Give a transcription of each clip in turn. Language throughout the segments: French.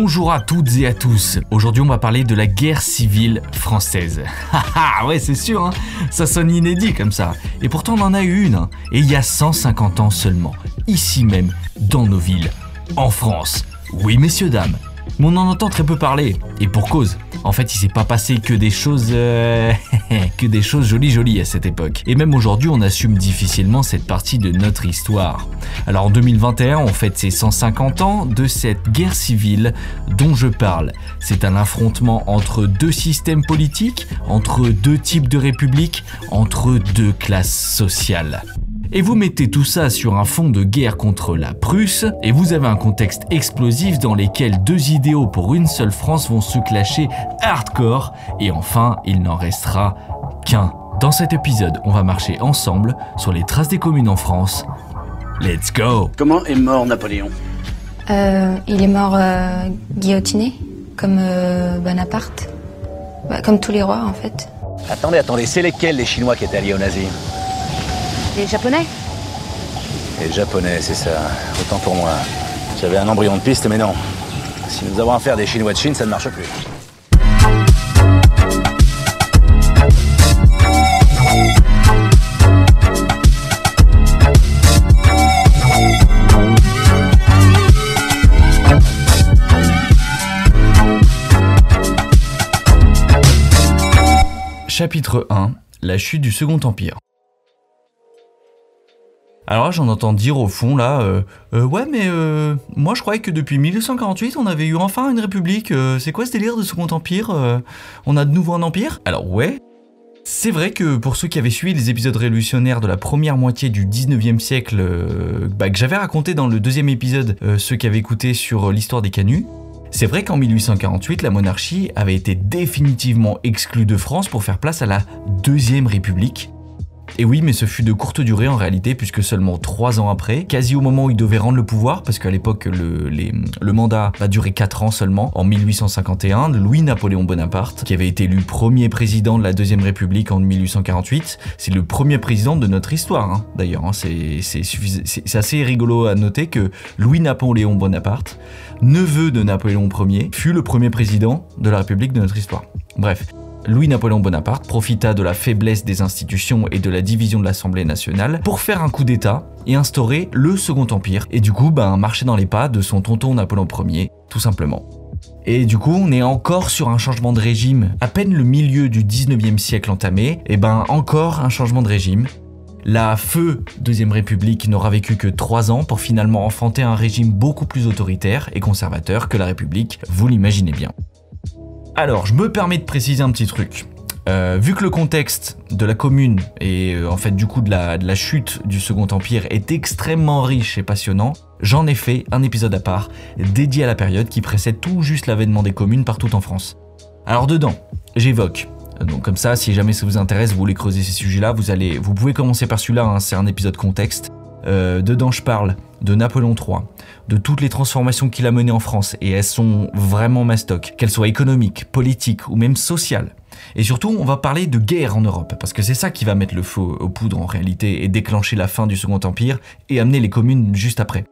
Bonjour à toutes et à tous. Aujourd'hui, on va parler de la guerre civile française. Haha, ouais, c'est sûr, hein ça sonne inédit comme ça. Et pourtant, on en a eu une, hein. et il y a 150 ans seulement, ici même, dans nos villes, en France. Oui, messieurs, dames. Mais on en entend très peu parler, et pour cause. En fait, il s'est pas passé que des choses euh, que des choses jolies jolies à cette époque. Et même aujourd'hui, on assume difficilement cette partie de notre histoire. Alors en 2021, on fête ses 150 ans de cette guerre civile dont je parle. C'est un affrontement entre deux systèmes politiques, entre deux types de républiques, entre deux classes sociales. Et vous mettez tout ça sur un fond de guerre contre la Prusse, et vous avez un contexte explosif dans lequel deux idéaux pour une seule France vont se clasher hardcore, et enfin, il n'en restera qu'un. Dans cet épisode, on va marcher ensemble sur les traces des communes en France. Let's go Comment est mort Napoléon? Euh, il est mort euh, guillotiné, comme euh, Bonaparte. Bah, comme tous les rois, en fait. Attendez, attendez, c'est lesquels les Chinois qui étaient alliés aux nazis? Les Japonais Les Japonais, c'est ça. Autant pour moi. J'avais un embryon de piste, mais non. Si nous avons affaire des Chinois de Chine, ça ne marche plus. Chapitre 1 La chute du Second Empire. Alors j'en entends dire au fond, là, euh, euh, ouais, mais euh, moi je croyais que depuis 1848, on avait eu enfin une république. c'est quoi ce délire de Second Empire On a de nouveau un empire? Alors, ouais. C'est vrai que pour ceux qui avaient suivi les épisodes révolutionnaires de la première moitié du 19e siècle, bah, que j'avais raconté dans le deuxième épisode, ceux qui avaient écouté sur l'histoire des canuts, c'est vrai qu'en 1848, la monarchie avait été définitivement exclue de France pour faire place à la Deuxième République. Et oui, mais ce fut de courte durée en réalité, puisque seulement trois ans après, quasi au moment où il devait rendre le pouvoir, parce qu'à l'époque le, mandat va durer quatre ans seulement, en 1851, Louis-Napoléon Bonaparte, qui avait été élu premier président de la Deuxième République en 1848, c'est le premier président de notre histoire, hein, d'ailleurs. hein. c'est assez rigolo à noter que Louis-Napoléon Bonaparte, neveu de Napoléon Ier, fut le premier président de la République de notre histoire. Bref. Louis-Napoléon Bonaparte profita de la faiblesse des institutions et de la division de l'Assemblée nationale pour faire un coup d'État et instaurer le Second Empire, et du coup, ben, marcher dans les pas de son tonton Napoléon Ier, tout simplement. Et du coup, on est encore sur un changement de régime. À peine le milieu du 19e siècle entamé, et ben encore un changement de régime. La feu Deuxième République n'aura vécu que trois ans pour finalement enfanter un régime beaucoup plus autoritaire et conservateur que la République, vous l'imaginez bien. Alors, je me permets de préciser un petit truc. Euh, vu que le contexte de la commune et euh, en fait du coup de la, chute du Second Empire est extrêmement riche et passionnant, j'en ai fait un épisode à part dédié à la période qui précède tout juste l'avènement des communes partout en France. Alors dedans, j'évoque. Donc comme ça, si jamais ça vous intéresse, vous voulez creuser ces sujets-là, vous allez, vous pouvez commencer par celui-là. hein, c'est un épisode contexte. Euh, dedans, je parle de Napoléon III, de toutes les transformations qu'il a menées en France, et elles sont vraiment mastoc, qu'elles soient économiques, politiques ou même sociales. Et surtout, on va parler de guerre en Europe, parce que c'est ça qui va mettre le feu aux poudres en réalité, et déclencher la fin du Second Empire, et amener les communes juste après.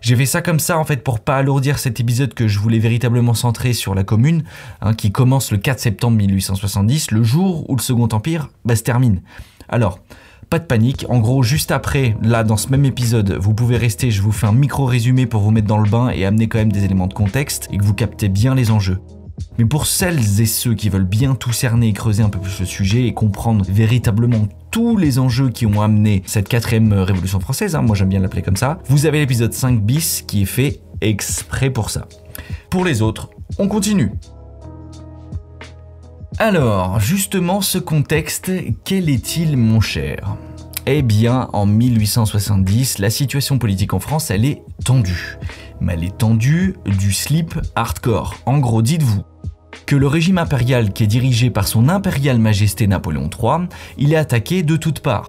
J'ai fait ça comme ça en fait pour pas alourdir cet épisode que je voulais véritablement centrer sur la commune, hein, qui commence le 4 septembre 1870, le jour où le Second Empire bah, se termine. Alors, pas de panique, en gros juste après, là dans ce même épisode, vous pouvez rester, je vous fais un micro résumé pour vous mettre dans le bain et amener quand même des éléments de contexte et que vous captez bien les enjeux. Mais pour celles et ceux qui veulent bien tout cerner et creuser un peu plus le sujet et comprendre véritablement tous les enjeux qui ont amené cette quatrième révolution française, hein, moi j'aime bien l'appeler comme ça, vous avez l'épisode 5 bis qui est fait exprès pour ça. Pour les autres, on continue. Alors, justement, ce contexte, quel est-il, mon cher? Eh bien, en 1870, la situation politique en France, elle est tendue. Mais elle est tendue du slip hardcore. En gros, dites-vous que le régime impérial qui est dirigé par son impériale majesté Napoléon III, il est attaqué de toutes parts.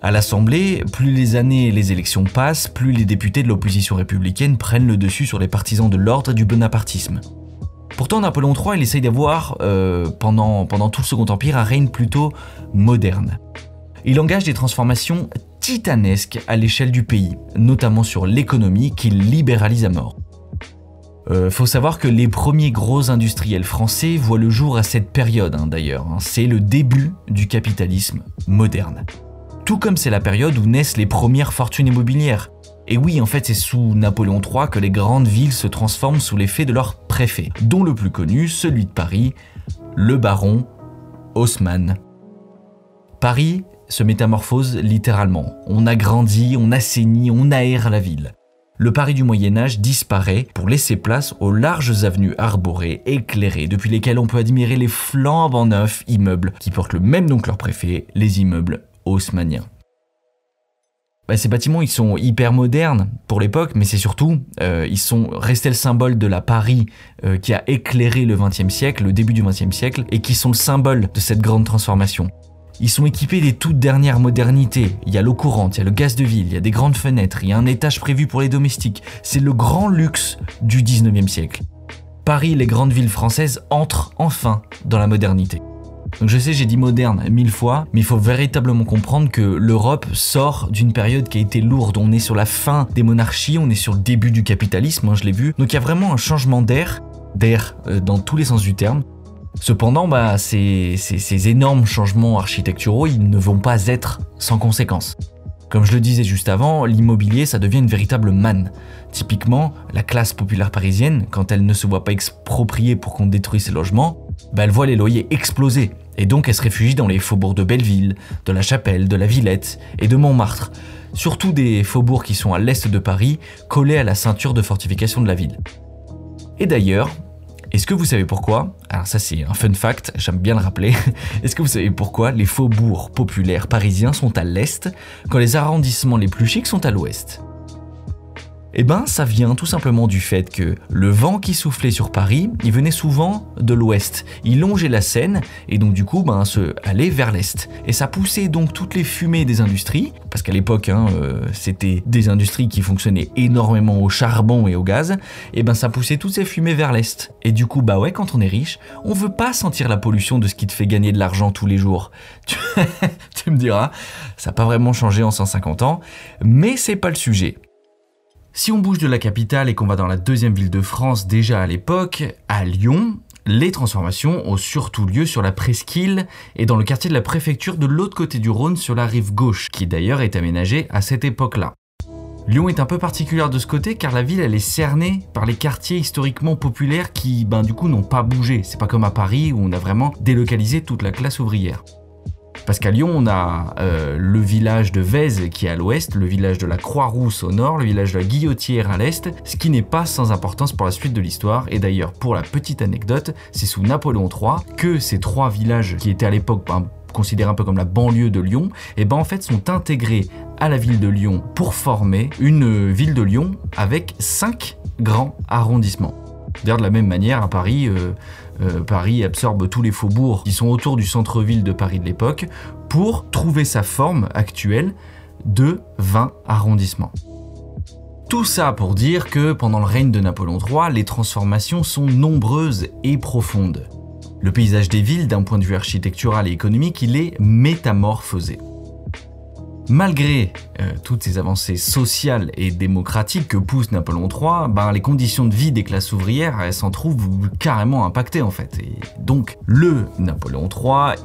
À l'Assemblée, plus les années et les élections passent, plus les députés de l'opposition républicaine prennent le dessus sur les partisans de l'ordre et du bonapartisme. Pourtant, Napoléon III, il essaye d'avoir, euh, pendant, tout le Second Empire, un règne plutôt moderne. Il engage des transformations titanesques à l'échelle du pays, notamment sur l'économie qu'il libéralise à mort. Euh, faut savoir que les premiers gros industriels français voient le jour à cette période hein, d'ailleurs. hein. C'est le début du capitalisme moderne. Tout comme c'est la période où naissent les premières fortunes immobilières. Et oui, en fait, c'est sous Napoléon III que les grandes villes se transforment sous l'effet de leur préfet, dont le plus connu, celui de Paris, le baron Haussmann. Paris se métamorphose littéralement. On agrandit, on assainit, on aère la ville. Le Paris du Moyen Âge disparaît pour laisser place aux larges avenues arborées, éclairées, depuis lesquelles on peut admirer les flambant neufs immeubles qui portent le même nom que leur préfet, les immeubles haussmanniens. Bah, ces bâtiments, ils sont hyper modernes pour l'époque, mais c'est surtout, euh, ils sont restés le symbole de la Paris euh, qui a éclairé le XXe siècle, le début du XXe siècle, et qui sont le symbole de cette grande transformation. Ils sont équipés des toutes dernières modernités. Il y a l'eau courante, il y a le gaz de ville, il y a des grandes fenêtres, il y a un étage prévu pour les domestiques. C'est le grand luxe du 19e siècle. Paris, les grandes villes françaises entrent enfin dans la modernité. Donc je sais, j'ai dit moderne mille fois, mais il faut véritablement comprendre que l'Europe sort d'une période qui a été lourde. On est sur la fin des monarchies, on est sur le début du capitalisme, hein, je l'ai vu. Donc il y a vraiment un changement d'air, d'air euh, dans tous les sens du terme. Cependant, bah, ces, ces- énormes changements architecturaux, ils ne vont pas être sans conséquences. Comme je le disais juste avant, l'immobilier, ça devient une véritable manne. Typiquement, la classe populaire parisienne, quand elle ne se voit pas expropriée pour qu'on détruise ses logements, bah, elle voit les loyers exploser. Et donc elle se réfugie dans les faubourgs de Belleville, de la Chapelle, de la Villette et de Montmartre. Surtout des faubourgs qui sont à l'est de Paris, collés à la ceinture de fortification de la ville. Et d'ailleurs, est-ce que vous savez pourquoi? Alors ça c'est un fun fact, j'aime bien le rappeler. Est-ce que vous savez pourquoi les faubourgs populaires parisiens sont à l'est quand les arrondissements les plus chics sont à l'ouest? Eh ben, ça vient tout simplement du fait que le vent qui soufflait sur Paris, il venait souvent de l'ouest. Il longeait la Seine et donc du coup, ben, se allait vers l'est. Et ça poussait donc toutes les fumées des industries, parce qu'à l'époque, hein, euh, c'était des industries qui fonctionnaient énormément au charbon et au gaz. Et ben, ça poussait toutes ces fumées vers l'est. Et du coup, bah ouais, quand on est riche, on veut pas sentir la pollution de ce qui te fait gagner de l'argent tous les jours. Tu me diras, ça n'a pas vraiment changé en 150 ans, mais c'est pas le sujet. Si on bouge de la capitale et qu'on va dans la deuxième ville de France déjà à l'époque, à Lyon, les transformations ont surtout lieu sur la presqu'île et dans le quartier de la préfecture de l'autre côté du Rhône sur la rive gauche, qui d'ailleurs est aménagé à cette époque-là. Lyon est un peu particulière de ce côté car la ville elle est cernée par les quartiers historiquement populaires qui ben du coup n'ont pas bougé. C'est pas comme à Paris où on a vraiment délocalisé toute la classe ouvrière. Parce qu'à Lyon, on a euh, le village de Vèze qui est à l'ouest, le village de la Croix-Rousse au nord, le village de la Guillotière à l'est, ce qui n'est pas sans importance pour la suite de l'histoire. Et d'ailleurs, pour la petite anecdote, c'est sous Napoléon III que ces trois villages qui étaient à l'époque ben, considérés un peu comme la banlieue de Lyon, et ben en fait sont intégrés à la ville de Lyon pour former une ville de Lyon avec cinq grands arrondissements. D'ailleurs, de la même manière, à Paris, euh, euh, Paris absorbe tous les faubourgs qui sont autour du centre-ville de Paris de l'époque pour trouver sa forme actuelle de 20 arrondissements. Tout ça pour dire que pendant le règne de Napoléon III, les transformations sont nombreuses et profondes. Le paysage des villes, d'un point de vue architectural et économique, il est métamorphosé. Malgré euh, toutes ces avancées sociales et démocratiques que pousse Napoléon III, ben, les conditions de vie des classes ouvrières s'en trouvent carrément impactées en fait. Et donc le Napoléon III,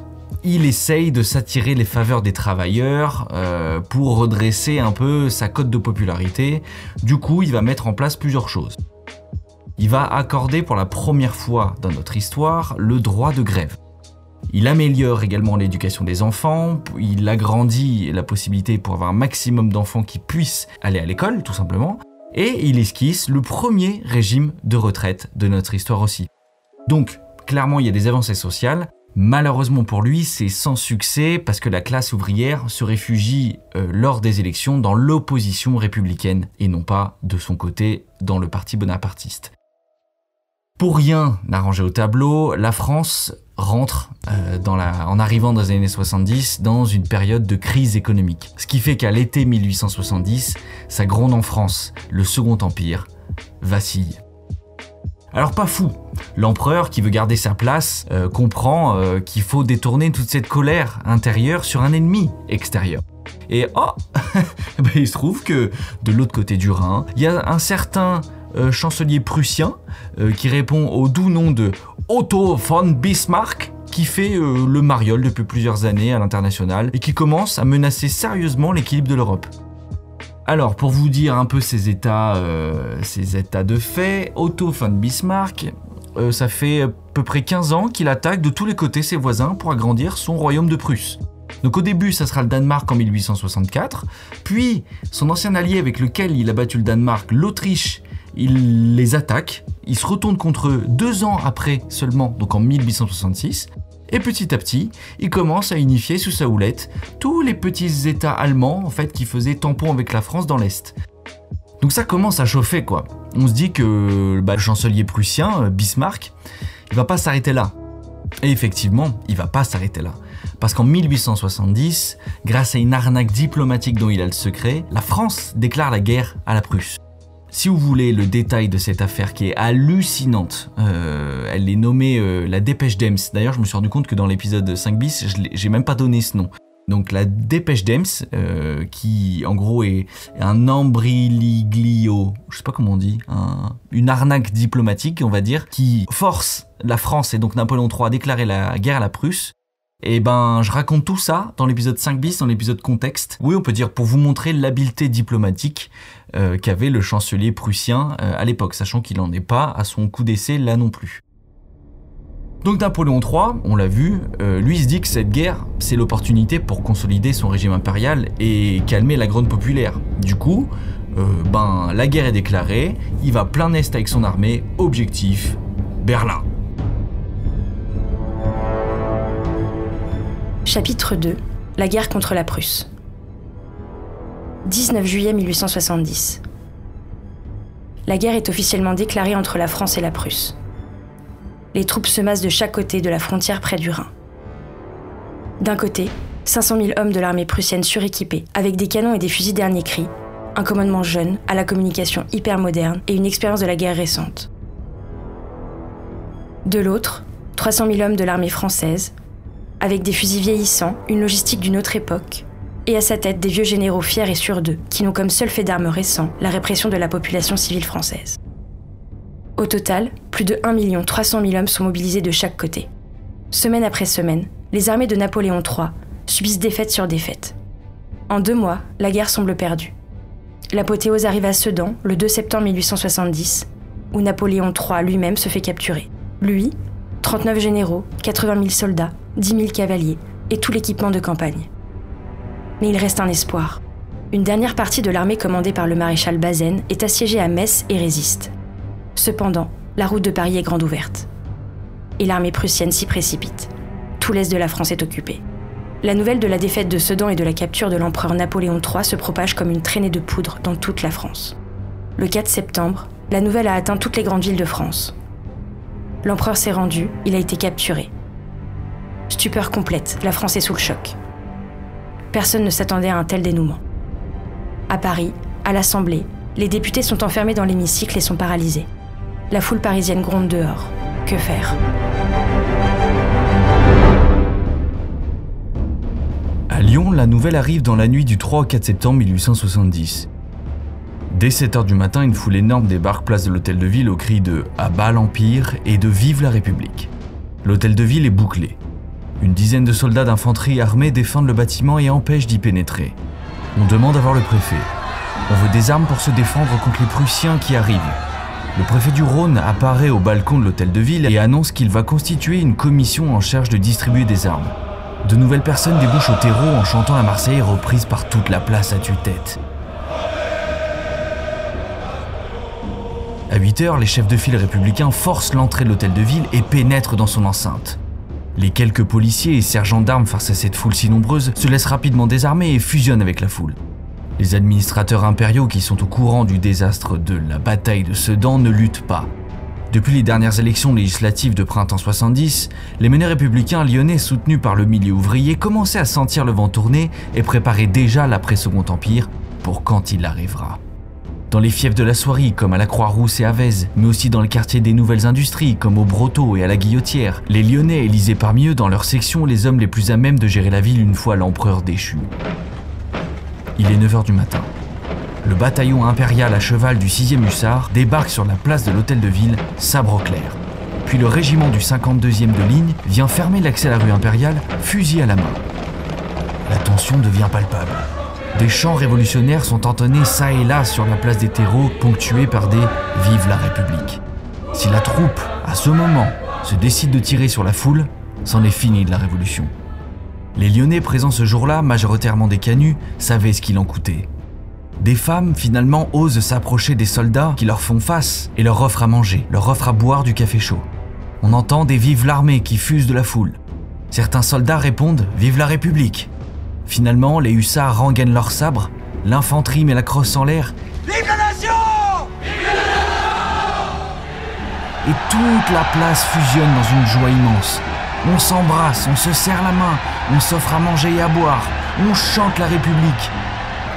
il essaye de s'attirer les faveurs des travailleurs euh, pour redresser un peu sa cote de popularité. Du coup, il va mettre en place plusieurs choses. Il va accorder pour la première fois dans notre histoire le droit de grève. Il améliore également l'éducation des enfants, il agrandit la possibilité pour avoir un maximum d'enfants qui puissent aller à l'école, tout simplement, et il esquisse le premier régime de retraite de notre histoire aussi. Donc, clairement, il y a des avancées sociales. Malheureusement pour lui, c'est sans succès parce que la classe ouvrière se réfugie euh, lors des élections dans l'opposition républicaine et non pas de son côté dans le parti bonapartiste. Pour rien n'arranger au tableau, la France rentre euh, en arrivant dans les années 70 dans une période de crise économique. Ce qui fait qu'à l'été 1870, ça gronde en France, le Second Empire vacille. Alors pas fou, l'empereur qui veut garder sa place euh, comprend euh, qu'il faut détourner toute cette colère intérieure sur un ennemi extérieur. Et oh, ben, il se trouve que de l'autre côté du Rhin, il y a un certain chancelier prussien, euh, qui répond au doux nom de Otto von Bismarck, qui fait euh, le mariole depuis plusieurs années à l'international et qui commence à menacer sérieusement l'équilibre de l'Europe. Alors, pour vous dire un peu ces états, euh, ces états de fait, Otto von Bismarck, euh, ça fait à peu près 15 ans qu'il attaque de tous les côtés ses voisins pour agrandir son royaume de Prusse. Donc au début, ça sera le Danemark en 1864, puis son ancien allié avec lequel il a battu le Danemark, l'Autriche, il les attaque, il se retourne contre eux deux ans après seulement, donc en 1866, et petit à petit, il commence à unifier sous sa houlette tous les petits États allemands en fait qui faisaient tampon avec la France dans l'Est. Donc ça commence à chauffer quoi. On se dit que bah, le chancelier prussien, euh, Bismarck, il va pas s'arrêter là. Et effectivement, il va pas s'arrêter là. Parce qu'en 1870, grâce à une arnaque diplomatique dont il a le secret, la France déclare la guerre à la Prusse. Si vous voulez le détail de cette affaire qui est hallucinante, euh, elle est nommée euh, la dépêche d'Ems. D'ailleurs, je me suis rendu compte que dans l'épisode 5 bis, j'ai même pas donné ce nom. Donc la dépêche d'Ems, euh, qui en gros est un embryliglio, je sais pas comment on dit, un- une arnaque diplomatique, on va dire, qui force la France et donc Napoléon III à déclarer la guerre à la Prusse. Et ben, je raconte tout ça dans l'épisode 5 bis, dans l'épisode contexte. Oui, on peut dire pour vous montrer l'habileté diplomatique euh, qu'avait le chancelier prussien euh, à l'époque, sachant qu'il n'en est pas à son coup d'essai là non plus. Donc Napoléon III, on l'a vu, euh, lui se dit que cette guerre, c'est l'opportunité pour consolider son régime impérial et calmer la grogne populaire. Du coup, ben la guerre est déclarée, il va plein est avec son armée, objectif, Berlin. Chapitre 2 La guerre contre la Prusse. 19 juillet 1870. La guerre est officiellement déclarée entre la France et la Prusse. Les troupes se massent de chaque côté de la frontière près du Rhin. D'un côté, 500 000 hommes de l'armée prussienne suréquipés, avec des canons et des fusils dernier cri, un commandement jeune, à la communication hyper moderne et une expérience de la guerre récente. De l'autre, 300 000 hommes de l'armée française, avec des fusils vieillissants, une logistique d'une autre époque, et à sa tête des vieux généraux fiers et sûrs qui n'ont comme seul fait d'armes récent la répression de la population civile française. Au total, plus de 1 300 000 hommes sont mobilisés de chaque côté. Semaine après semaine, les armées de Napoléon III subissent défaite sur défaite. En deux mois, la guerre semble perdue. L'apothéose arrive à Sedan, le 2 septembre 1870, où Napoléon III lui-même se fait capturer. Lui, 39 généraux, 80 000 soldats, 10 000 cavaliers et tout l'équipement de campagne. Mais il reste un espoir. Une dernière partie de l'armée commandée par le maréchal Bazaine est assiégée à Metz et résiste. Cependant, la route de Paris est grande ouverte. Et l'armée prussienne s'y précipite. Tout l'est de la France est occupé. La nouvelle de la défaite de Sedan et de la capture de l'empereur Napoléon III se propage comme une traînée de poudre dans toute la France. Le 4 septembre, la nouvelle a atteint toutes les grandes villes de France. L'empereur s'est rendu, il a été capturé. Stupeur complète, la France est sous le choc. Personne ne s'attendait à un tel dénouement. À Paris, à l'Assemblée, les députés sont enfermés dans l'hémicycle et sont paralysés. La foule parisienne gronde dehors. Que faire? À Lyon, la nouvelle arrive dans la nuit du 3 au 4 septembre 1870. Dès 7h du matin, une foule énorme débarque place de l'hôtel de ville au cri de À bas l'Empire et de Vive la République. L'hôtel de ville est bouclé. Une dizaine de soldats d'infanterie armés défendent le bâtiment et empêchent d'y pénétrer. On demande à voir le préfet. On veut des armes pour se défendre contre les Prussiens qui arrivent. Le préfet du Rhône apparaît au balcon de l'hôtel de ville et annonce qu'il va constituer une commission en charge de distribuer des armes. De nouvelles personnes débouchent au terreau en chantant la Marseillaise reprise par toute la place à tue-tête. À 8 heures, les chefs de file républicains forcent l'entrée de l'hôtel de ville et pénètrent dans son enceinte. Les quelques policiers et sergents d'armes face à cette foule si nombreuse se laissent rapidement désarmer et fusionnent avec la foule. Les administrateurs impériaux qui sont au courant du désastre de la bataille de Sedan ne luttent pas. Depuis les dernières élections législatives de printemps 70, les meneurs républicains lyonnais soutenus par le milieu ouvrier commençaient à sentir le vent tourner et préparaient déjà l'après-Second Empire pour quand il arrivera. Dans les fiefs de la Soierie, comme à la Croix-Rousse et à Vèze, mais aussi dans le quartier des Nouvelles Industries, comme au Brotteau et à la Guillotière, les Lyonnais élisaient parmi eux dans leur section les hommes les plus à même de gérer la ville une fois l'empereur déchu. Il est 9h du matin. le bataillon impérial à cheval du 6e hussard débarque sur la place de l'hôtel de ville, sabre au clair. Puis le régiment du 52e de ligne vient fermer l'accès à la rue impériale, fusil à la main. La tension devient palpable. Des chants révolutionnaires sont entonnés çà et là sur la place des terreaux, ponctués par des Vive la République. Si la troupe, à ce moment, se décide de tirer sur la foule, c'en est fini de la révolution. Les Lyonnais présents ce jour-là, majoritairement des canuts, savaient ce qu'il en coûtait. Des femmes, finalement, osent s'approcher des soldats qui leur font face et leur offrent à manger, leur offrent à boire du café chaud. On entend des Vive l'armée qui fusent de la foule. Certains soldats répondent Vive la République. Finalement, les hussards rengainent leurs sabres, l'infanterie met la crosse en l'air. Vive la Et toute la place fusionne dans une joie immense. On s'embrasse, on se serre la main, on s'offre à manger et à boire, on chante la République.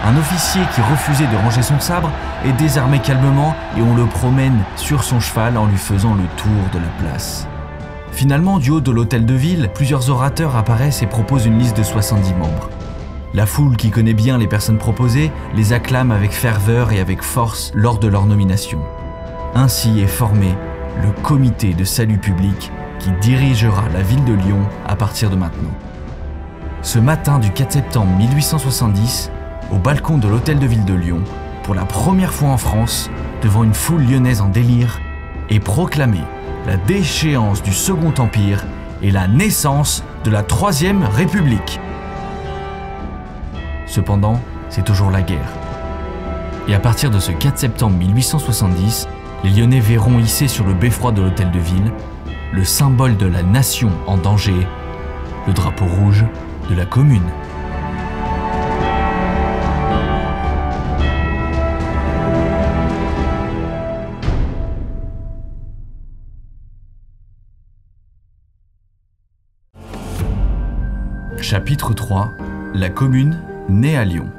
Un officier qui refusait de ranger son sabre est désarmé calmement et on le promène sur son cheval en lui faisant le tour de la place. Finalement, du haut de l'hôtel de ville, plusieurs orateurs apparaissent et proposent une liste de 70 membres. La foule qui connaît bien les personnes proposées les acclame avec ferveur et avec force lors de leur nomination. Ainsi est formé le comité de salut public qui dirigera la ville de Lyon à partir de maintenant. Ce matin du 4 septembre 1870, au balcon de l'hôtel de ville de Lyon, pour la première fois en France, devant une foule lyonnaise en délire, est proclamée la déchéance du Second Empire et la naissance de la Troisième République. Cependant, c'est toujours la guerre. Et à partir de ce 4 septembre 1870, les Lyonnais verront hisser sur le beffroi de l'hôtel de ville le symbole de la nation en danger, le drapeau rouge de la commune. Chapitre 3 La commune née à Lyon.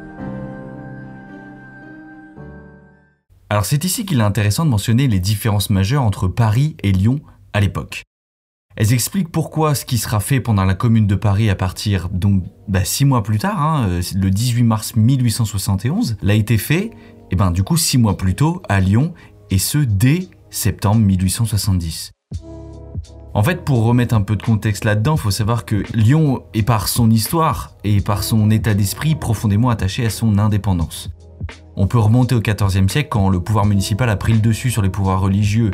Alors c'est ici qu'il est intéressant de mentionner les différences majeures entre Paris et Lyon à l'époque. Elles expliquent pourquoi ce qui sera fait pendant la Commune de Paris à partir donc bah, six mois plus tard, hein, euh, le 18 mars 1871, l'a été fait, et ben du coup six mois plus tôt à Lyon, et ce dès septembre 1870. En fait, pour remettre un peu de contexte là-dedans, il faut savoir que Lyon est par son histoire et par son état d'esprit profondément attaché à son indépendance. On peut remonter au XIVe siècle quand le pouvoir municipal a pris le dessus sur les pouvoirs religieux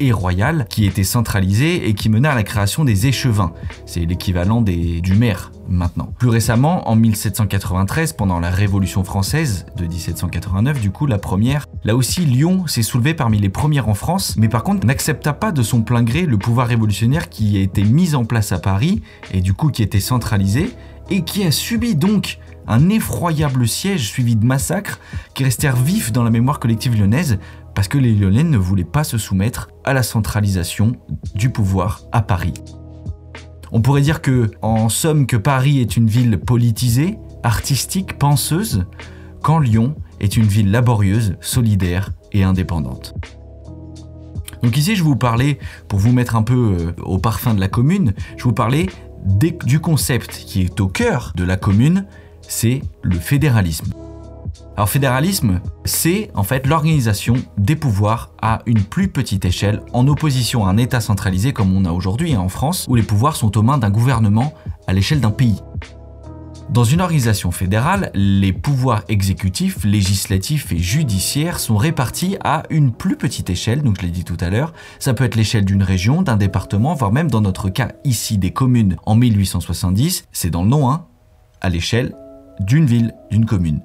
et royal qui était centralisé et qui menait à la création des échevins. C'est l'équivalent du maire maintenant. Plus récemment, en 1793, pendant la Révolution française de 1789, du coup la première, là aussi Lyon s'est soulevé parmi les premières en France, mais par contre n'accepta pas de son plein gré le pouvoir révolutionnaire qui a été mis en place à Paris et du coup qui était centralisé et qui a subi donc un effroyable siège suivi de massacres qui restèrent vifs dans la mémoire collective lyonnaise parce que les Lyonnais ne voulaient pas se soumettre à la centralisation du pouvoir à Paris. On pourrait dire que, en somme, que Paris est une ville politisée, artistique, penseuse, quand Lyon est une ville laborieuse, solidaire et indépendante. Donc ici, je vous parler, pour vous mettre un peu euh, au parfum de la commune, je vous parler du concept qui est au cœur de la commune, c'est le fédéralisme. Alors fédéralisme, c'est en fait l'organisation des pouvoirs à une plus petite échelle en opposition à un État centralisé comme on a aujourd'hui hein, en France, où les pouvoirs sont aux mains d'un gouvernement à l'échelle d'un pays. Dans une organisation fédérale, les pouvoirs exécutifs, législatifs et judiciaires sont répartis à une plus petite échelle, donc je l'ai dit tout à l'heure, ça peut être l'échelle d'une région, d'un département, voire même dans notre cas ici des communes en 1870, c'est dans le nom, hein, à l'échelle d'une ville, d'une commune.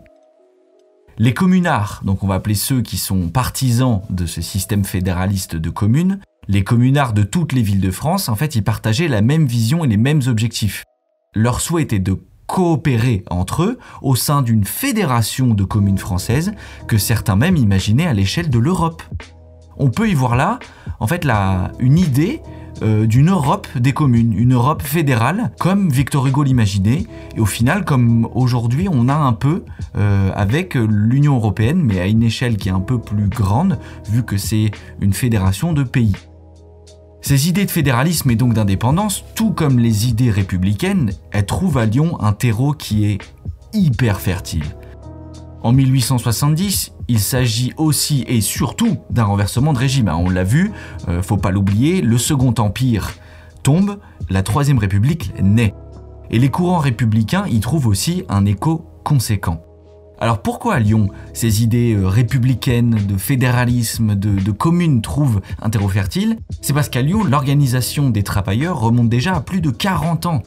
Les communards, donc on va appeler ceux qui sont partisans de ce système fédéraliste de communes, les communards de toutes les villes de France, en fait, ils partageaient la même vision et les mêmes objectifs. Leur souhait était de coopérer entre eux au sein d'une fédération de communes françaises que certains même imaginaient à l'échelle de l'Europe. On peut y voir là, en fait, une idée euh, d'une Europe des communes, une Europe fédérale, comme Victor Hugo l'imaginait, et au final, comme aujourd'hui on a un peu euh, avec l'Union européenne, mais à une échelle qui est un peu plus grande, vu que c'est une fédération de pays. Ces idées de fédéralisme et donc d'indépendance, tout comme les idées républicaines, elles trouvent à Lyon un terreau qui est hyper fertile. En 1870, il s'agit aussi et surtout d'un renversement de régime. hein. On l'a vu, euh, faut pas l'oublier, le Second Empire tombe, la Troisième République naît. Et les courants républicains y trouvent aussi un écho conséquent. Alors pourquoi à Lyon ces idées euh, républicaines, de fédéralisme, de, de commune trouvent un terreau fertile C'est parce qu'à Lyon, l'organisation des travailleurs remonte déjà à plus de 40 ans.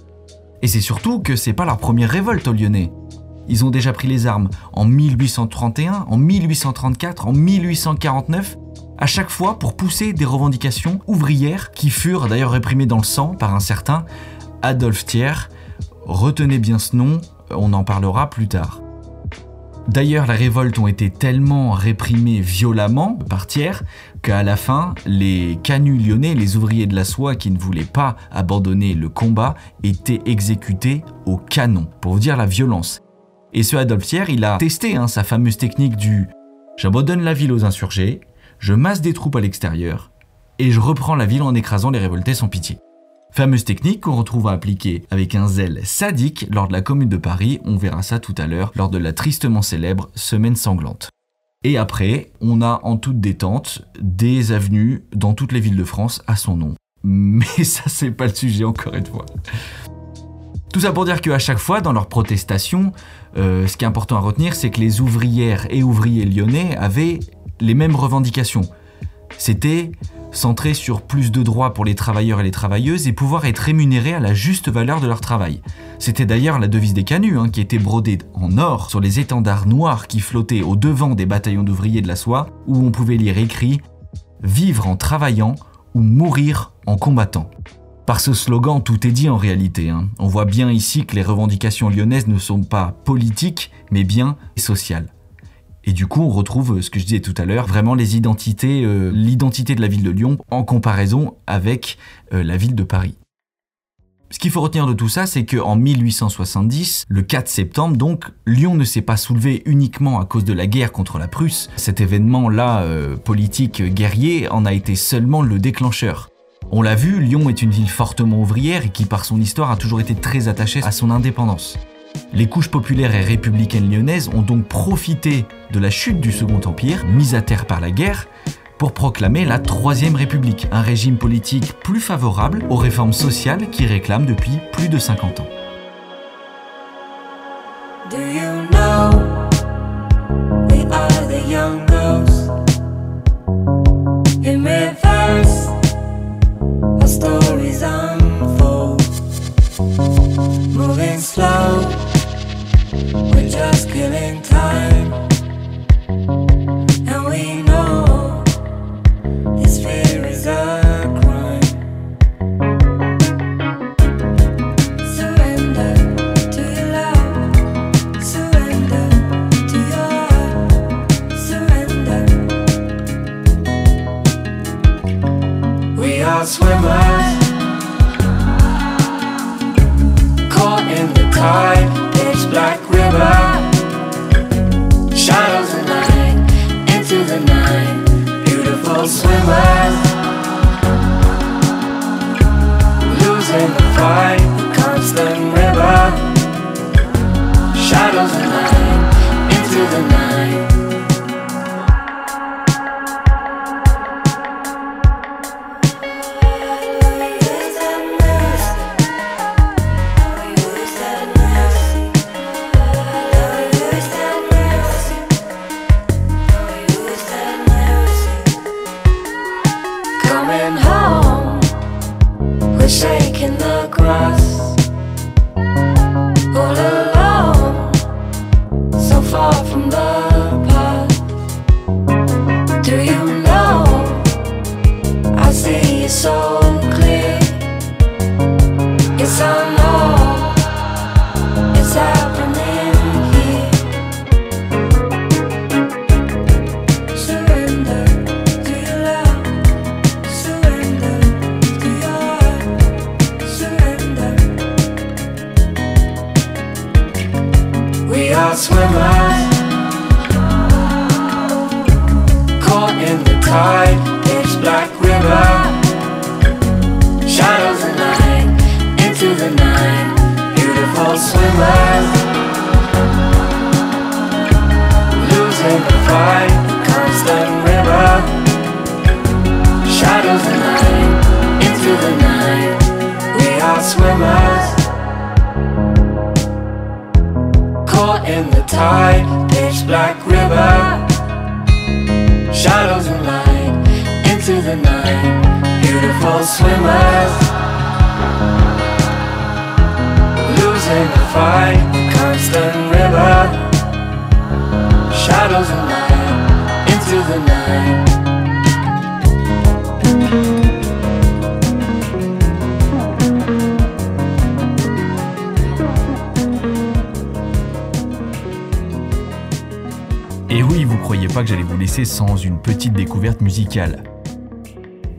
Et c'est surtout que c'est pas leur première révolte aux Lyonnais. Ils ont déjà pris les armes en 1831, en 1834, en 1849, à chaque fois pour pousser des revendications ouvrières qui furent d'ailleurs réprimées dans le sang par un certain Adolphe Thiers. Retenez bien ce nom, on en parlera plus tard. D'ailleurs, les révoltes ont été tellement réprimées violemment par Thiers qu'à la fin, les canuts lyonnais, les ouvriers de la soie qui ne voulaient pas abandonner le combat, étaient exécutés au canon, pour vous dire la violence. Et ce Adolphe Thiers, il a testé hein, sa fameuse technique du j'abandonne la ville aux insurgés, je masse des troupes à l'extérieur, et je reprends la ville en écrasant les révoltés sans pitié. Fameuse technique qu'on retrouve à appliquer avec un zèle sadique lors de la Commune de Paris, on verra ça tout à l'heure lors de la tristement célèbre Semaine sanglante. Et après, on a en toute détente des avenues dans toutes les villes de France à son nom. Mais ça, c'est pas le sujet encore une fois. Tout ça pour dire qu'à chaque fois, dans leurs protestations, euh, ce qui est important à retenir, c'est que les ouvrières et ouvriers lyonnais avaient les mêmes revendications. C'était centré sur plus de droits pour les travailleurs et les travailleuses et pouvoir être rémunérés à la juste valeur de leur travail. C'était d'ailleurs la devise des canuts, hein, qui était brodée en or sur les étendards noirs qui flottaient au devant des bataillons d'ouvriers de la soie, où on pouvait lire écrit Vivre en travaillant ou mourir en combattant. Par ce slogan, tout est dit en réalité. hein. On voit bien ici que les revendications lyonnaises ne sont pas politiques, mais bien sociales. Et du coup, on retrouve ce que je disais tout à l'heure, vraiment euh, l'identité de la ville de Lyon en comparaison avec euh, la ville de Paris. Ce qu'il faut retenir de tout ça, c'est qu'en 1870, le 4 septembre donc, Lyon ne s'est pas soulevé uniquement à cause de la guerre contre la Prusse. Cet événement-là, euh, politique guerrier, en a été seulement le déclencheur. On l'a vu, Lyon est une ville fortement ouvrière et qui par son histoire a toujours été très attachée à son indépendance. Les couches populaires et républicaines lyonnaises ont donc profité de la chute du Second Empire, mise à terre par la guerre, pour proclamer la Troisième République, un régime politique plus favorable aux réformes sociales qui réclament depuis plus de 50 ans. Stories unfold, moving slow. We're just killing time, swimmers caught in the tide, pitch black river. Shadows of night into the night. Beautiful swimmers losing the fight. The constant river. Shadows of night into the night.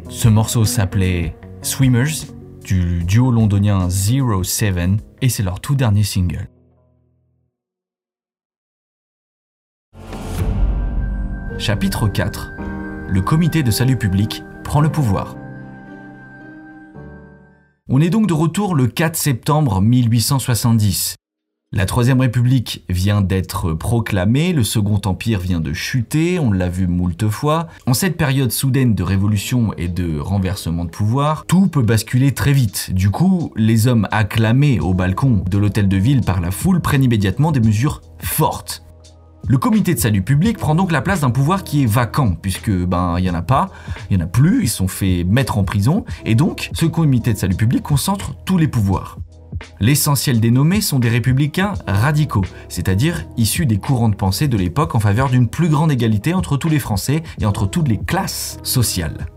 Ce morceau s'appelait Swimmers du duo londonien Zero Seven et c'est leur tout dernier single. Chapitre 4 Le comité de salut public prend le pouvoir. On est donc de retour le 4 septembre 1870. La Troisième République vient d'être proclamée, le Second Empire vient de chuter, on l'a vu moult fois. En cette période soudaine de révolution et de renversement de pouvoir, tout peut basculer très vite. Du coup, les hommes acclamés au balcon de l'hôtel de ville par la foule prennent immédiatement des mesures fortes. Le comité de salut public prend donc la place d'un pouvoir qui est vacant, puisque ben il y en a pas, il y en a plus, ils sont fait mettre en prison, et donc ce comité de salut public concentre tous les pouvoirs. L'essentiel des nommés sont des républicains radicaux, c'est-à-dire issus des courants de pensée de l'époque en faveur d'une plus grande égalité entre tous les Français et entre toutes les classes sociales.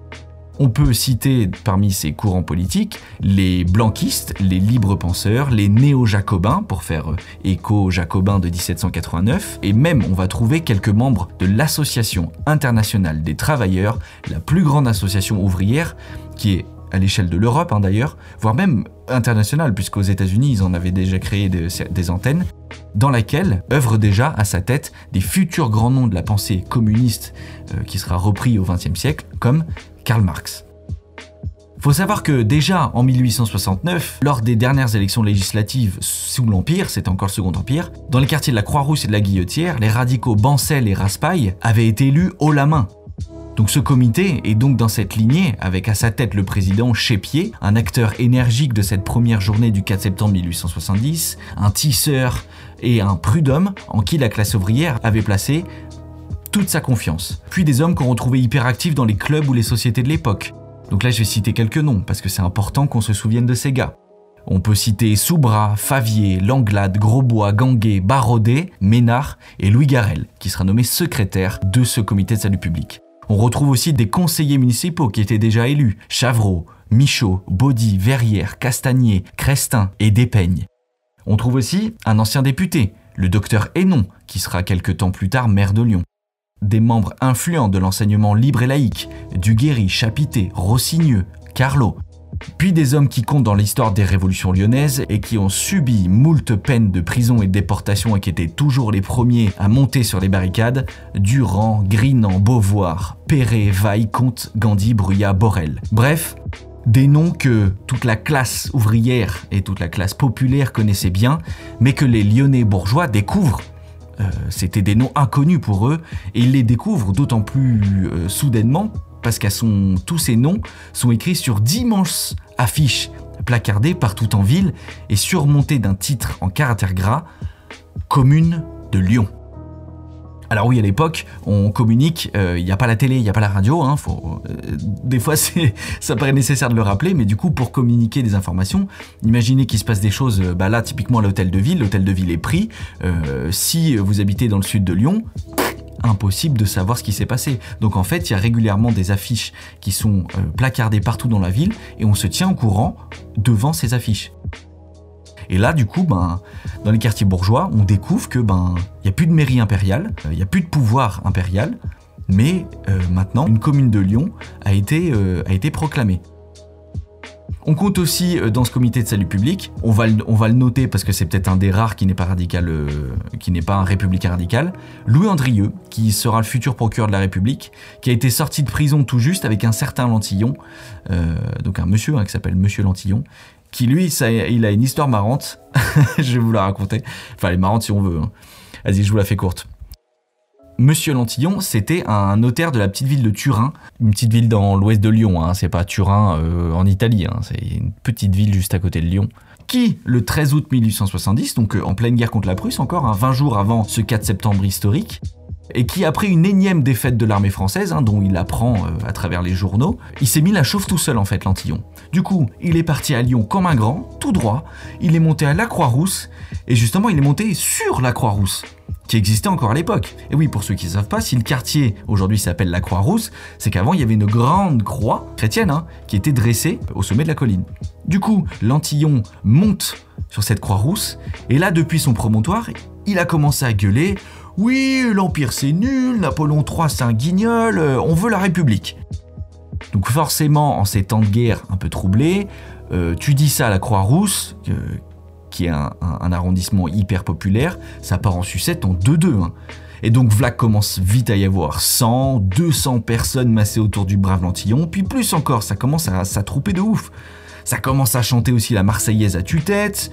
On peut citer parmi ces courants politiques les blanquistes, les libres penseurs, les néo-jacobins, pour faire écho aux jacobins de 1789, et même on va trouver quelques membres de l'Association internationale des travailleurs, la plus grande association ouvrière, qui est à l'échelle de l'Europe hein, d'ailleurs, voire même internationale, puisqu'aux États-Unis ils en avaient déjà créé des, antennes, dans laquelle œuvrent déjà à sa tête des futurs grands noms de la pensée communiste euh, qui sera repris au XXe siècle, comme Karl Marx. Faut savoir que déjà en 1869, lors des dernières élections législatives sous l'Empire, c'était encore le Second Empire, dans les quartiers de la Croix-Rousse et de la Guillotière, les radicaux Bancel et Raspail avaient été élus haut la main. Donc ce comité est donc dans cette lignée, avec à sa tête le président Chépier, un acteur énergique de cette première journée du 4 septembre 1870, un tisseur et un prud'homme en qui la classe ouvrière avait placé toute sa confiance. Puis des hommes qu'on retrouvait hyperactifs dans les clubs ou les sociétés de l'époque. Donc là je vais citer quelques noms, parce que c'est important qu'on se souvienne de ces gars. On peut citer Soubra, Favier, Langlade, Grosbois, Ganguet, Barodet, Ménard et Louis Garel, qui sera nommé secrétaire de ce comité de salut public. On retrouve aussi des conseillers municipaux qui étaient déjà élus, Chavreau, Michaud, Baudy, Verrières, Castagnier, Crestin et Despeigne. On trouve aussi un ancien député, le docteur Hénon, qui sera quelque temps plus tard maire de Lyon. Des membres influents de l'enseignement libre et laïque, Duguerry, Chapité, Rossigneux, Carlot, puis des hommes qui comptent dans l'histoire des révolutions lyonnaises et qui ont subi moult peines de prison et de déportation et qui étaient toujours les premiers à monter sur les barricades, Durand, Grinan, Beauvoir, Perret, Vaille, Comte, Gandhi, Bruyat, Borel. Bref, des noms que toute la classe ouvrière et toute la classe populaire connaissaient bien, mais que les Lyonnais bourgeois découvrent. Euh, C'était des noms inconnus pour eux, et ils les découvrent d'autant plus euh, soudainement parce qu'à son, tous ces noms sont écrits sur d'immenses affiches placardées partout en ville et surmontées d'un titre en caractère gras Commune de Lyon. Alors oui, à l'époque, on communique, il n'y a pas la télé, il n'y a pas la radio, hein, euh, des fois ça paraît nécessaire de le rappeler, mais du coup pour communiquer des informations, imaginez qu'il se passe des choses, euh, bah là typiquement à l'hôtel de ville, l'hôtel de ville est pris, euh, si vous habitez dans le sud de Lyon, impossible de savoir ce qui s'est passé. Donc en fait, il y a régulièrement des affiches qui sont euh, placardées partout dans la ville et on se tient au courant devant ces affiches. Et là, du coup, ben, dans les quartiers bourgeois, on découvre que ben, il y a plus de mairie impériale, euh, il n'y a plus de pouvoir impérial, mais euh, maintenant, une commune de Lyon a été proclamée. On compte aussi euh, dans ce comité de salut public, on va le, on va le noter parce que c'est peut-être un des rares qui n'est pas radical, euh, qui n'est pas un républicain radical, Louis Andrieux, qui sera le futur procureur de la République, qui a été sorti de prison tout juste avec un certain Lantillon, euh, donc un monsieur hein, qui s'appelle Monsieur Lantillon, qui lui, ça, il a une histoire marrante, je vais vous la raconter, enfin elle est marrante si on veut, hein. vas-y je vous la fais courte. Monsieur Lantillon, c'était un notaire de la petite ville de Turin, une petite ville dans l'ouest de Lyon, hein, c'est pas Turin euh, en Italie, hein, c'est une petite ville juste à côté de Lyon, qui, le 13 août 1870, donc euh, en pleine guerre contre la Prusse encore, hein, 20 jours avant ce 4 septembre historique, et qui, après une énième défaite de l'armée française, hein, dont il apprend euh, à travers les journaux, il s'est mis la chauffe tout seul en fait, Lantillon. Du coup, il est parti à Lyon comme un grand, tout droit, il est monté à la Croix-Rousse, et justement, il est monté sur la Croix-Rousse existait encore à l'époque. Et oui, pour ceux qui ne savent pas, si le quartier aujourd'hui s'appelle la Croix-Rousse, c'est qu'avant il y avait une grande croix chrétienne hein, qui était dressée au sommet de la colline. Du coup, l'Antillon monte sur cette Croix-Rousse, et là, depuis son promontoire, il a commencé à gueuler Oui, l'Empire c'est nul, Napoléon III c'est un guignol, euh, on veut la République. Donc forcément, en ces temps de guerre un peu troublés, euh, tu dis ça à la Croix-Rousse, qui est un, arrondissement hyper populaire, ça part en sucette en 2-2. hein. Et donc Vlac commence vite à y avoir 100, 200 personnes massées autour du brave Lantillon, puis plus encore, ça commence à s'attrouper de ouf. Ça commence à chanter aussi la Marseillaise à tue-tête.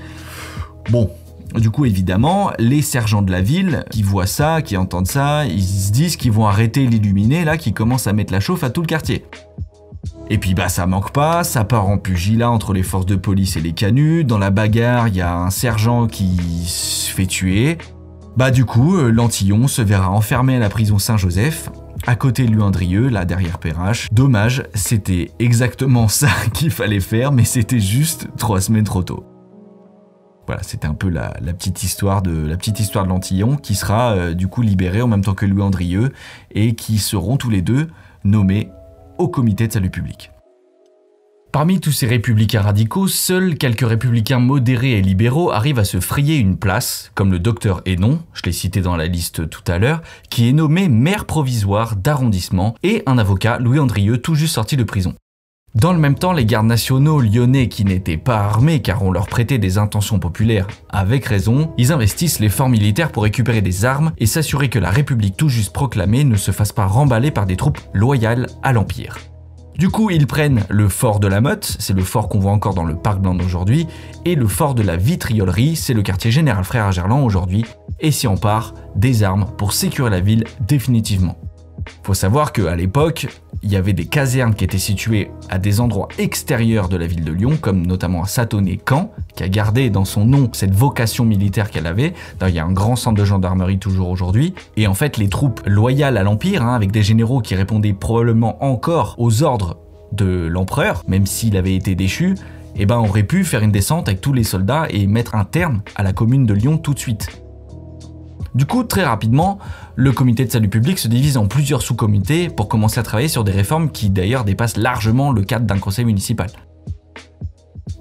Bon, du coup, évidemment, les sergents de la ville qui voient ça, qui entendent ça, ils se disent qu'ils vont arrêter l'illuminé, là, qui commence à mettre la chauffe à tout le quartier. Et puis bah ça manque pas, ça part en pugilat entre les forces de police et les canuts, dans la bagarre il y a un sergent qui se fait tuer. Bah du coup, euh, Lantillon se verra enfermé à la prison Saint-Joseph, à côté de Luandrieux, là derrière Perrache. Dommage, c'était exactement ça qu'il fallait faire, mais c'était juste trois semaines trop tôt. Voilà, c'était un peu la, la petite histoire de la petite histoire de Lantillon qui sera euh, du coup libéré en même temps que Louis Andrieux et qui seront tous les deux nommés au comité de salut public. Parmi tous ces républicains radicaux, seuls quelques républicains modérés et libéraux arrivent à se frayer une place, comme le docteur Hénon, je l'ai cité dans la liste tout à l'heure, qui est nommé maire provisoire d'arrondissement, et un avocat, Louis Andrieux, tout juste sorti de prison. Dans le même temps, les gardes nationaux lyonnais qui n'étaient pas armés car on leur prêtait des intentions populaires, avec raison, ils investissent les forts militaires pour récupérer des armes et s'assurer que la République tout juste proclamée ne se fasse pas remballer par des troupes loyales à l'Empire. Du coup, ils prennent le fort de la Motte, c'est le fort qu'on voit encore dans le parc blanc d'aujourd'hui, et le fort de la Vitriolerie, c'est le quartier général frère à Gerland aujourd'hui, et s'y empare des armes pour sécuriser la ville définitivement. Faut savoir qu'à l'époque, il y avait des casernes qui étaient situées à des endroits extérieurs de la ville de Lyon, comme notamment à Satonnet-Camp, qui a gardé dans son nom cette vocation militaire qu'elle avait. Il y a un grand centre de gendarmerie toujours aujourd'hui. Et en fait, les troupes loyales à l'Empire, hein, avec des généraux qui répondaient probablement encore aux ordres de l'empereur, même s'il avait été déchu, eh ben, auraient pu faire une descente avec tous les soldats et mettre un terme à la commune de Lyon tout de suite. Du coup, très rapidement, le comité de salut public se divise en plusieurs sous-comités pour commencer à travailler sur des réformes qui d'ailleurs dépassent largement le cadre d'un conseil municipal.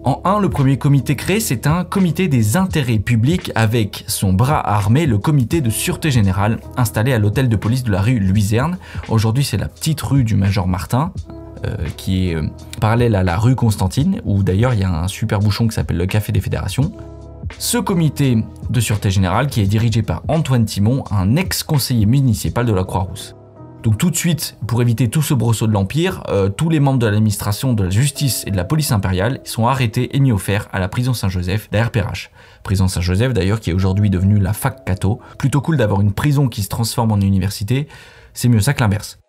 En 1, le premier comité créé, c'est un comité des intérêts publics avec son bras armé, le comité de sûreté générale, installé à l'hôtel de police de la rue Luzerne. Aujourd'hui, c'est la petite rue du Major Martin, euh, qui est euh, parallèle à la rue Constantine, où d'ailleurs il y a un super bouchon qui s'appelle le Café des Fédérations. Ce comité de sûreté générale qui est dirigé par Antoine Timon, un ex-conseiller municipal de la Croix-Rousse. Donc tout de suite, pour éviter tout ce brosseau de l'Empire, euh, tous les membres de l'administration de la justice et de la police impériale sont arrêtés et mis au fer à la prison Saint-Joseph derrière Perrache. Prison Saint-Joseph d'ailleurs qui est aujourd'hui devenue la fac Cato. Plutôt cool d'avoir une prison qui se transforme en université, c'est mieux ça que l'inverse.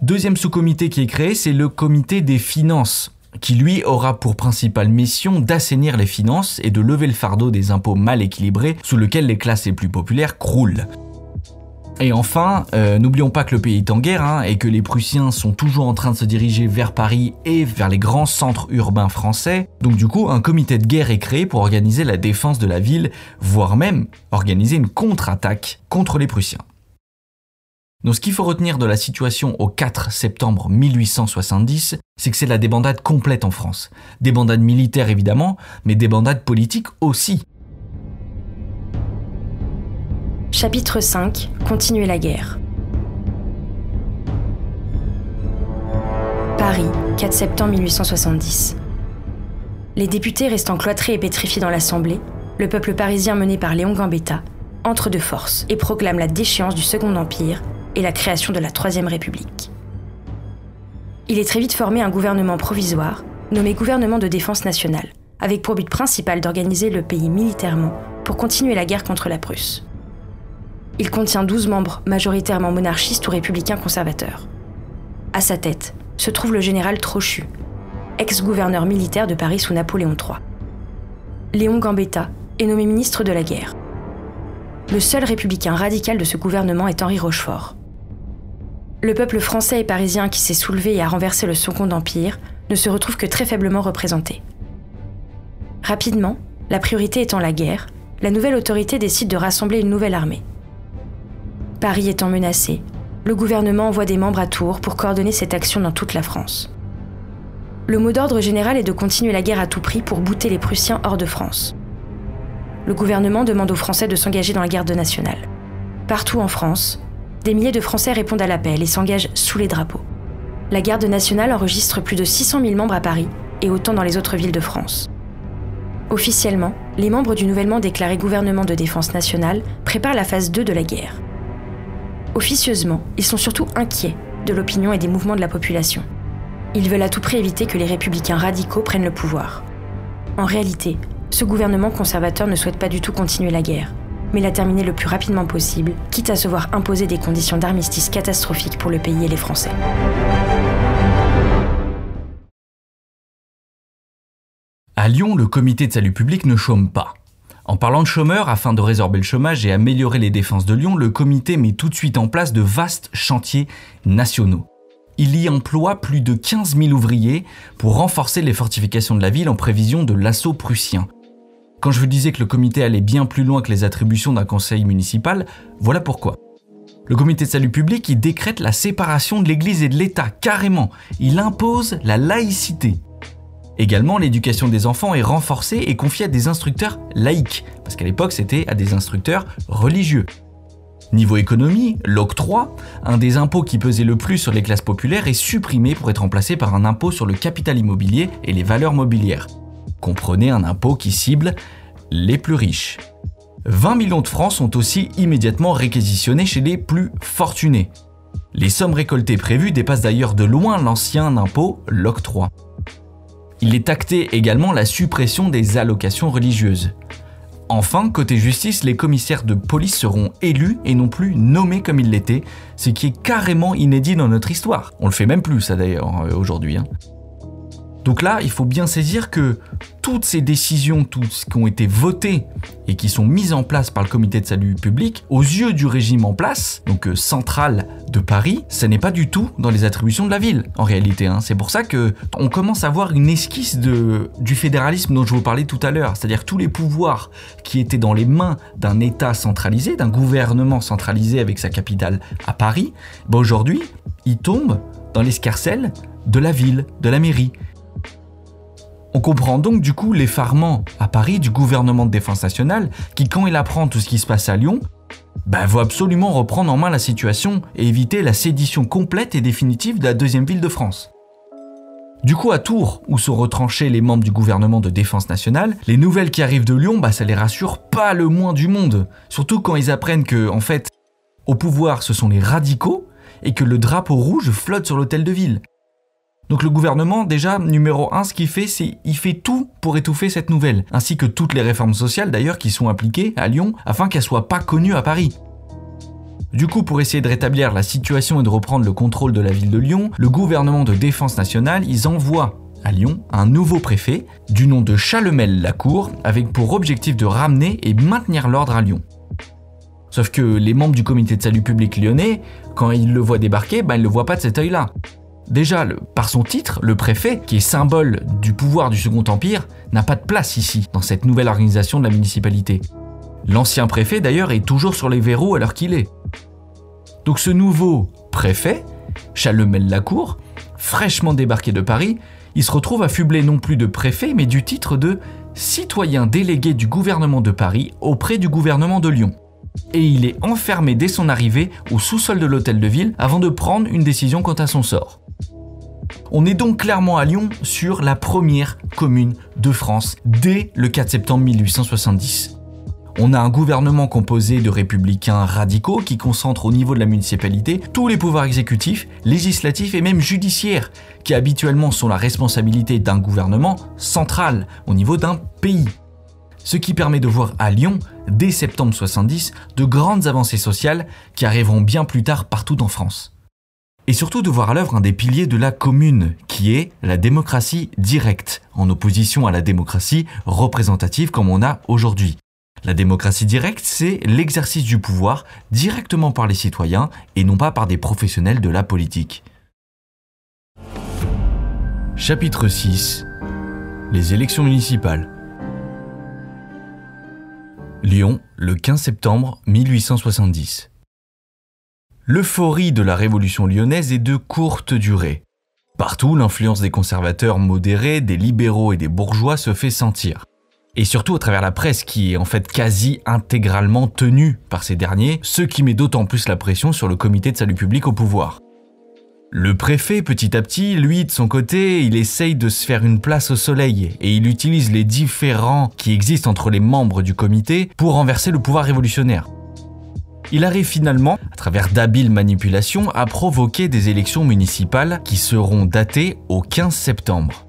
Deuxième sous-comité qui est créé, c'est le comité des finances qui lui aura pour principale mission d'assainir les finances et de lever le fardeau des impôts mal équilibrés sous lequel les classes les plus populaires croulent. Et enfin, euh, n'oublions pas que le pays est en guerre hein, et que les Prussiens sont toujours en train de se diriger vers Paris et vers les grands centres urbains français. Donc du coup, un comité de guerre est créé pour organiser la défense de la ville, voire même organiser une contre-attaque contre les Prussiens. Donc ce qu'il faut retenir de la situation au 4 septembre 1870, c'est que c'est la débandade complète en France. Débandade militaire évidemment, mais débandade politique aussi. Chapitre 5 Continuer la guerre. Paris, 4 septembre 1870. Les députés restant cloîtrés et pétrifiés dans l'Assemblée, le peuple parisien mené par Léon Gambetta entre de force et proclame la déchéance du Second Empire et la création de la Troisième République. Il est très vite formé un gouvernement provisoire, nommé gouvernement de défense nationale, avec pour but principal d'organiser le pays militairement pour continuer la guerre contre la Prusse. Il contient 12 membres majoritairement monarchistes ou républicains conservateurs. À sa tête se trouve le général Trochu, ex-gouverneur militaire de Paris sous Napoléon III. Léon Gambetta est nommé ministre de la guerre. Le seul républicain radical de ce gouvernement est Henri Rochefort. Le peuple français et parisien qui s'est soulevé et a renversé le Second Empire ne se retrouve que très faiblement représenté. Rapidement, la priorité étant la guerre, la nouvelle autorité décide de rassembler une nouvelle armée. Paris étant menacé, le gouvernement envoie des membres à Tours pour coordonner cette action dans toute la France. Le mot d'ordre général est de continuer la guerre à tout prix pour bouter les Prussiens hors de France. Le gouvernement demande aux Français de s'engager dans la garde nationale. Partout en France, des milliers de Français répondent à l'appel et s'engagent sous les drapeaux. La garde nationale enregistre plus de 600 000 membres à Paris et autant dans les autres villes de France. Officiellement, les membres du nouvellement déclaré gouvernement de défense nationale préparent la phase 2 de la guerre. Officieusement, ils sont surtout inquiets de l'opinion et des mouvements de la population. Ils veulent à tout prix éviter que les républicains radicaux prennent le pouvoir. En réalité, ce gouvernement conservateur ne souhaite pas du tout continuer la guerre, mais la terminer le plus rapidement possible, quitte à se voir imposer des conditions d'armistice catastrophiques pour le pays et les Français. À Lyon, le comité de salut public ne chôme pas. En parlant de chômeurs, afin de résorber le chômage et améliorer les défenses de Lyon, le comité met tout de suite en place de vastes chantiers nationaux. Il y emploie plus de 15 000 ouvriers pour renforcer les fortifications de la ville en prévision de l'assaut prussien. Quand je vous disais que le comité allait bien plus loin que les attributions d'un conseil municipal, voilà pourquoi. Le comité de salut public, il décrète la séparation de l'Église et de l'État, carrément. Il impose la laïcité. Également, l'éducation des enfants est renforcée et confiée à des instructeurs laïcs, parce qu'à l'époque c'était à des instructeurs religieux. Niveau économie, l'octroi, un des impôts qui pesait le plus sur les classes populaires, est supprimé pour être remplacé par un impôt sur le capital immobilier et les valeurs mobilières. Comprenez un impôt qui cible les plus riches. 20 millions de francs sont aussi immédiatement réquisitionnés chez les plus fortunés. Les sommes récoltées prévues dépassent d'ailleurs de loin l'ancien impôt, l'octroi. Il est acté également la suppression des allocations religieuses. Enfin, côté justice, les commissaires de police seront élus et non plus nommés comme ils l'étaient, ce qui est carrément inédit dans notre histoire. On le fait même plus ça d'ailleurs euh, aujourd'hui. hein. Donc là, il faut bien saisir que toutes ces décisions, toutes ce qui ont été votées et qui sont mises en place par le comité de salut public, aux yeux du régime en place, donc euh, central de Paris, ce n'est pas du tout dans les attributions de la ville, en réalité. hein. C'est pour ça que on commence à voir une esquisse du fédéralisme dont je vous parlais tout à l'heure, c'est-à-dire tous les pouvoirs qui étaient dans les mains d'un État centralisé, d'un gouvernement centralisé avec sa capitale à Paris, ben aujourd'hui, ils tombent dans l'escarcelle de la ville, de la mairie. On comprend donc du coup l'effarement à Paris du gouvernement de défense nationale qui, quand il apprend tout ce qui se passe à Lyon, bah, veut absolument reprendre en main la situation et éviter la sédition complète et définitive de la deuxième ville de France. Du coup, à Tours, où sont retranchés les membres du gouvernement de défense nationale, les nouvelles qui arrivent de Lyon, bah, ça les rassure pas le moins du monde. Surtout quand ils apprennent que, en fait, au pouvoir, ce sont les radicaux et que le drapeau rouge flotte sur l'hôtel de ville. Donc le gouvernement, déjà, numéro un, ce qu'il fait, c'est il fait tout pour étouffer cette nouvelle, ainsi que toutes les réformes sociales d'ailleurs qui sont appliquées à Lyon afin qu'elles soient pas connues à Paris. Du coup, pour essayer de rétablir la situation et de reprendre le contrôle de la ville de Lyon, le gouvernement de défense nationale, ils envoient à Lyon un nouveau préfet du nom de Chalemel-Lacour avec pour objectif de ramener et maintenir l'ordre à Lyon. Sauf que les membres du comité de salut public lyonnais, quand ils le voient débarquer, ben ils le voient pas de cet œil-là. Déjà, par son titre, le préfet, qui est symbole du pouvoir du Second Empire, n'a pas de place ici, dans cette nouvelle organisation de la municipalité. L'ancien préfet, d'ailleurs, est toujours sur les verrous l'heure qu'il est. Donc ce nouveau préfet, Chalemel-Lacour, fraîchement débarqué de Paris, il se retrouve affublé non plus de préfet, mais du titre de citoyen délégué du gouvernement de Paris auprès du gouvernement de Lyon. Et il est enfermé dès son arrivée au sous-sol de l'hôtel de ville avant de prendre une décision quant à son sort. On est donc clairement à Lyon sur la première commune de France dès le 4 septembre 1870. On a un gouvernement composé de républicains radicaux qui concentrent au niveau de la municipalité tous les pouvoirs exécutifs, législatifs et même judiciaires, qui habituellement sont la responsabilité d'un gouvernement central au niveau d'un pays. Ce qui permet de voir à Lyon, dès septembre 70, de grandes avancées sociales qui arriveront bien plus tard partout en France. Et surtout de voir à l'œuvre un des piliers de la commune, qui est la démocratie directe, en opposition à la démocratie représentative comme on a aujourd'hui. La démocratie directe, c'est l'exercice du pouvoir directement par les citoyens et non pas par des professionnels de la politique. Chapitre 6 Les élections municipales. Lyon, le 15 septembre 1870. L'euphorie de la révolution lyonnaise est de courte durée. Partout, l'influence des conservateurs modérés, des libéraux et des bourgeois se fait sentir. Et surtout à travers la presse qui est en fait quasi intégralement tenue par ces derniers, ce qui met d'autant plus la pression sur le comité de salut public au pouvoir. Le préfet, petit à petit, lui, de son côté, il essaye de se faire une place au soleil et il utilise les différends qui existent entre les membres du comité pour renverser le pouvoir révolutionnaire. Il arrive finalement, à travers d'habiles manipulations, à provoquer des élections municipales qui seront datées au 15 septembre.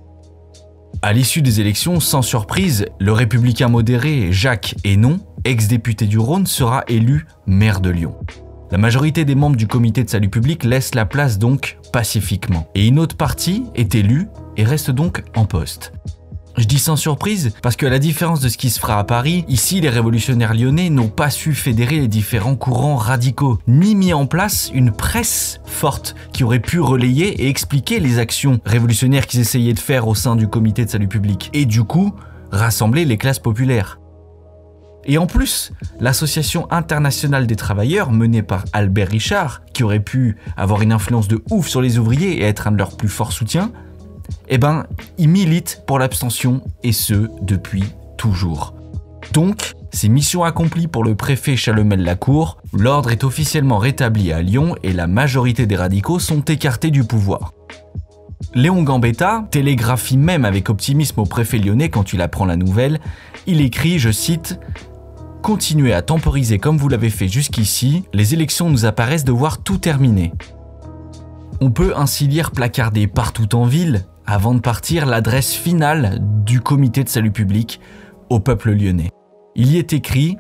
À l'issue des élections, sans surprise, le républicain modéré Jacques Hénon, ex-député du Rhône, sera élu maire de Lyon. La majorité des membres du comité de salut public laisse la place donc pacifiquement. Et une autre partie est élue et reste donc en poste. Je dis sans surprise parce que à la différence de ce qui se fera à Paris, ici les révolutionnaires lyonnais n'ont pas su fédérer les différents courants radicaux, ni mis en place une presse forte qui aurait pu relayer et expliquer les actions révolutionnaires qu'ils essayaient de faire au sein du comité de salut public, et du coup rassembler les classes populaires. Et en plus, l'Association internationale des travailleurs, menée par Albert Richard, qui aurait pu avoir une influence de ouf sur les ouvriers et être un de leurs plus forts soutiens, eh ben, ils militent pour l'abstention, et ce, depuis toujours. Donc, c'est mission accomplie pour le préfet Chalomel-Lacour, l'ordre est officiellement rétabli à Lyon et la majorité des radicaux sont écartés du pouvoir. Léon Gambetta télégraphie même avec optimisme au préfet lyonnais quand il apprend la nouvelle. Il écrit, je cite, Continuez à temporiser comme vous l'avez fait jusqu'ici, les élections nous apparaissent devoir tout terminer. On peut ainsi lire placardé partout en ville, avant de partir, l'adresse finale du comité de salut public au peuple lyonnais. Il y est écrit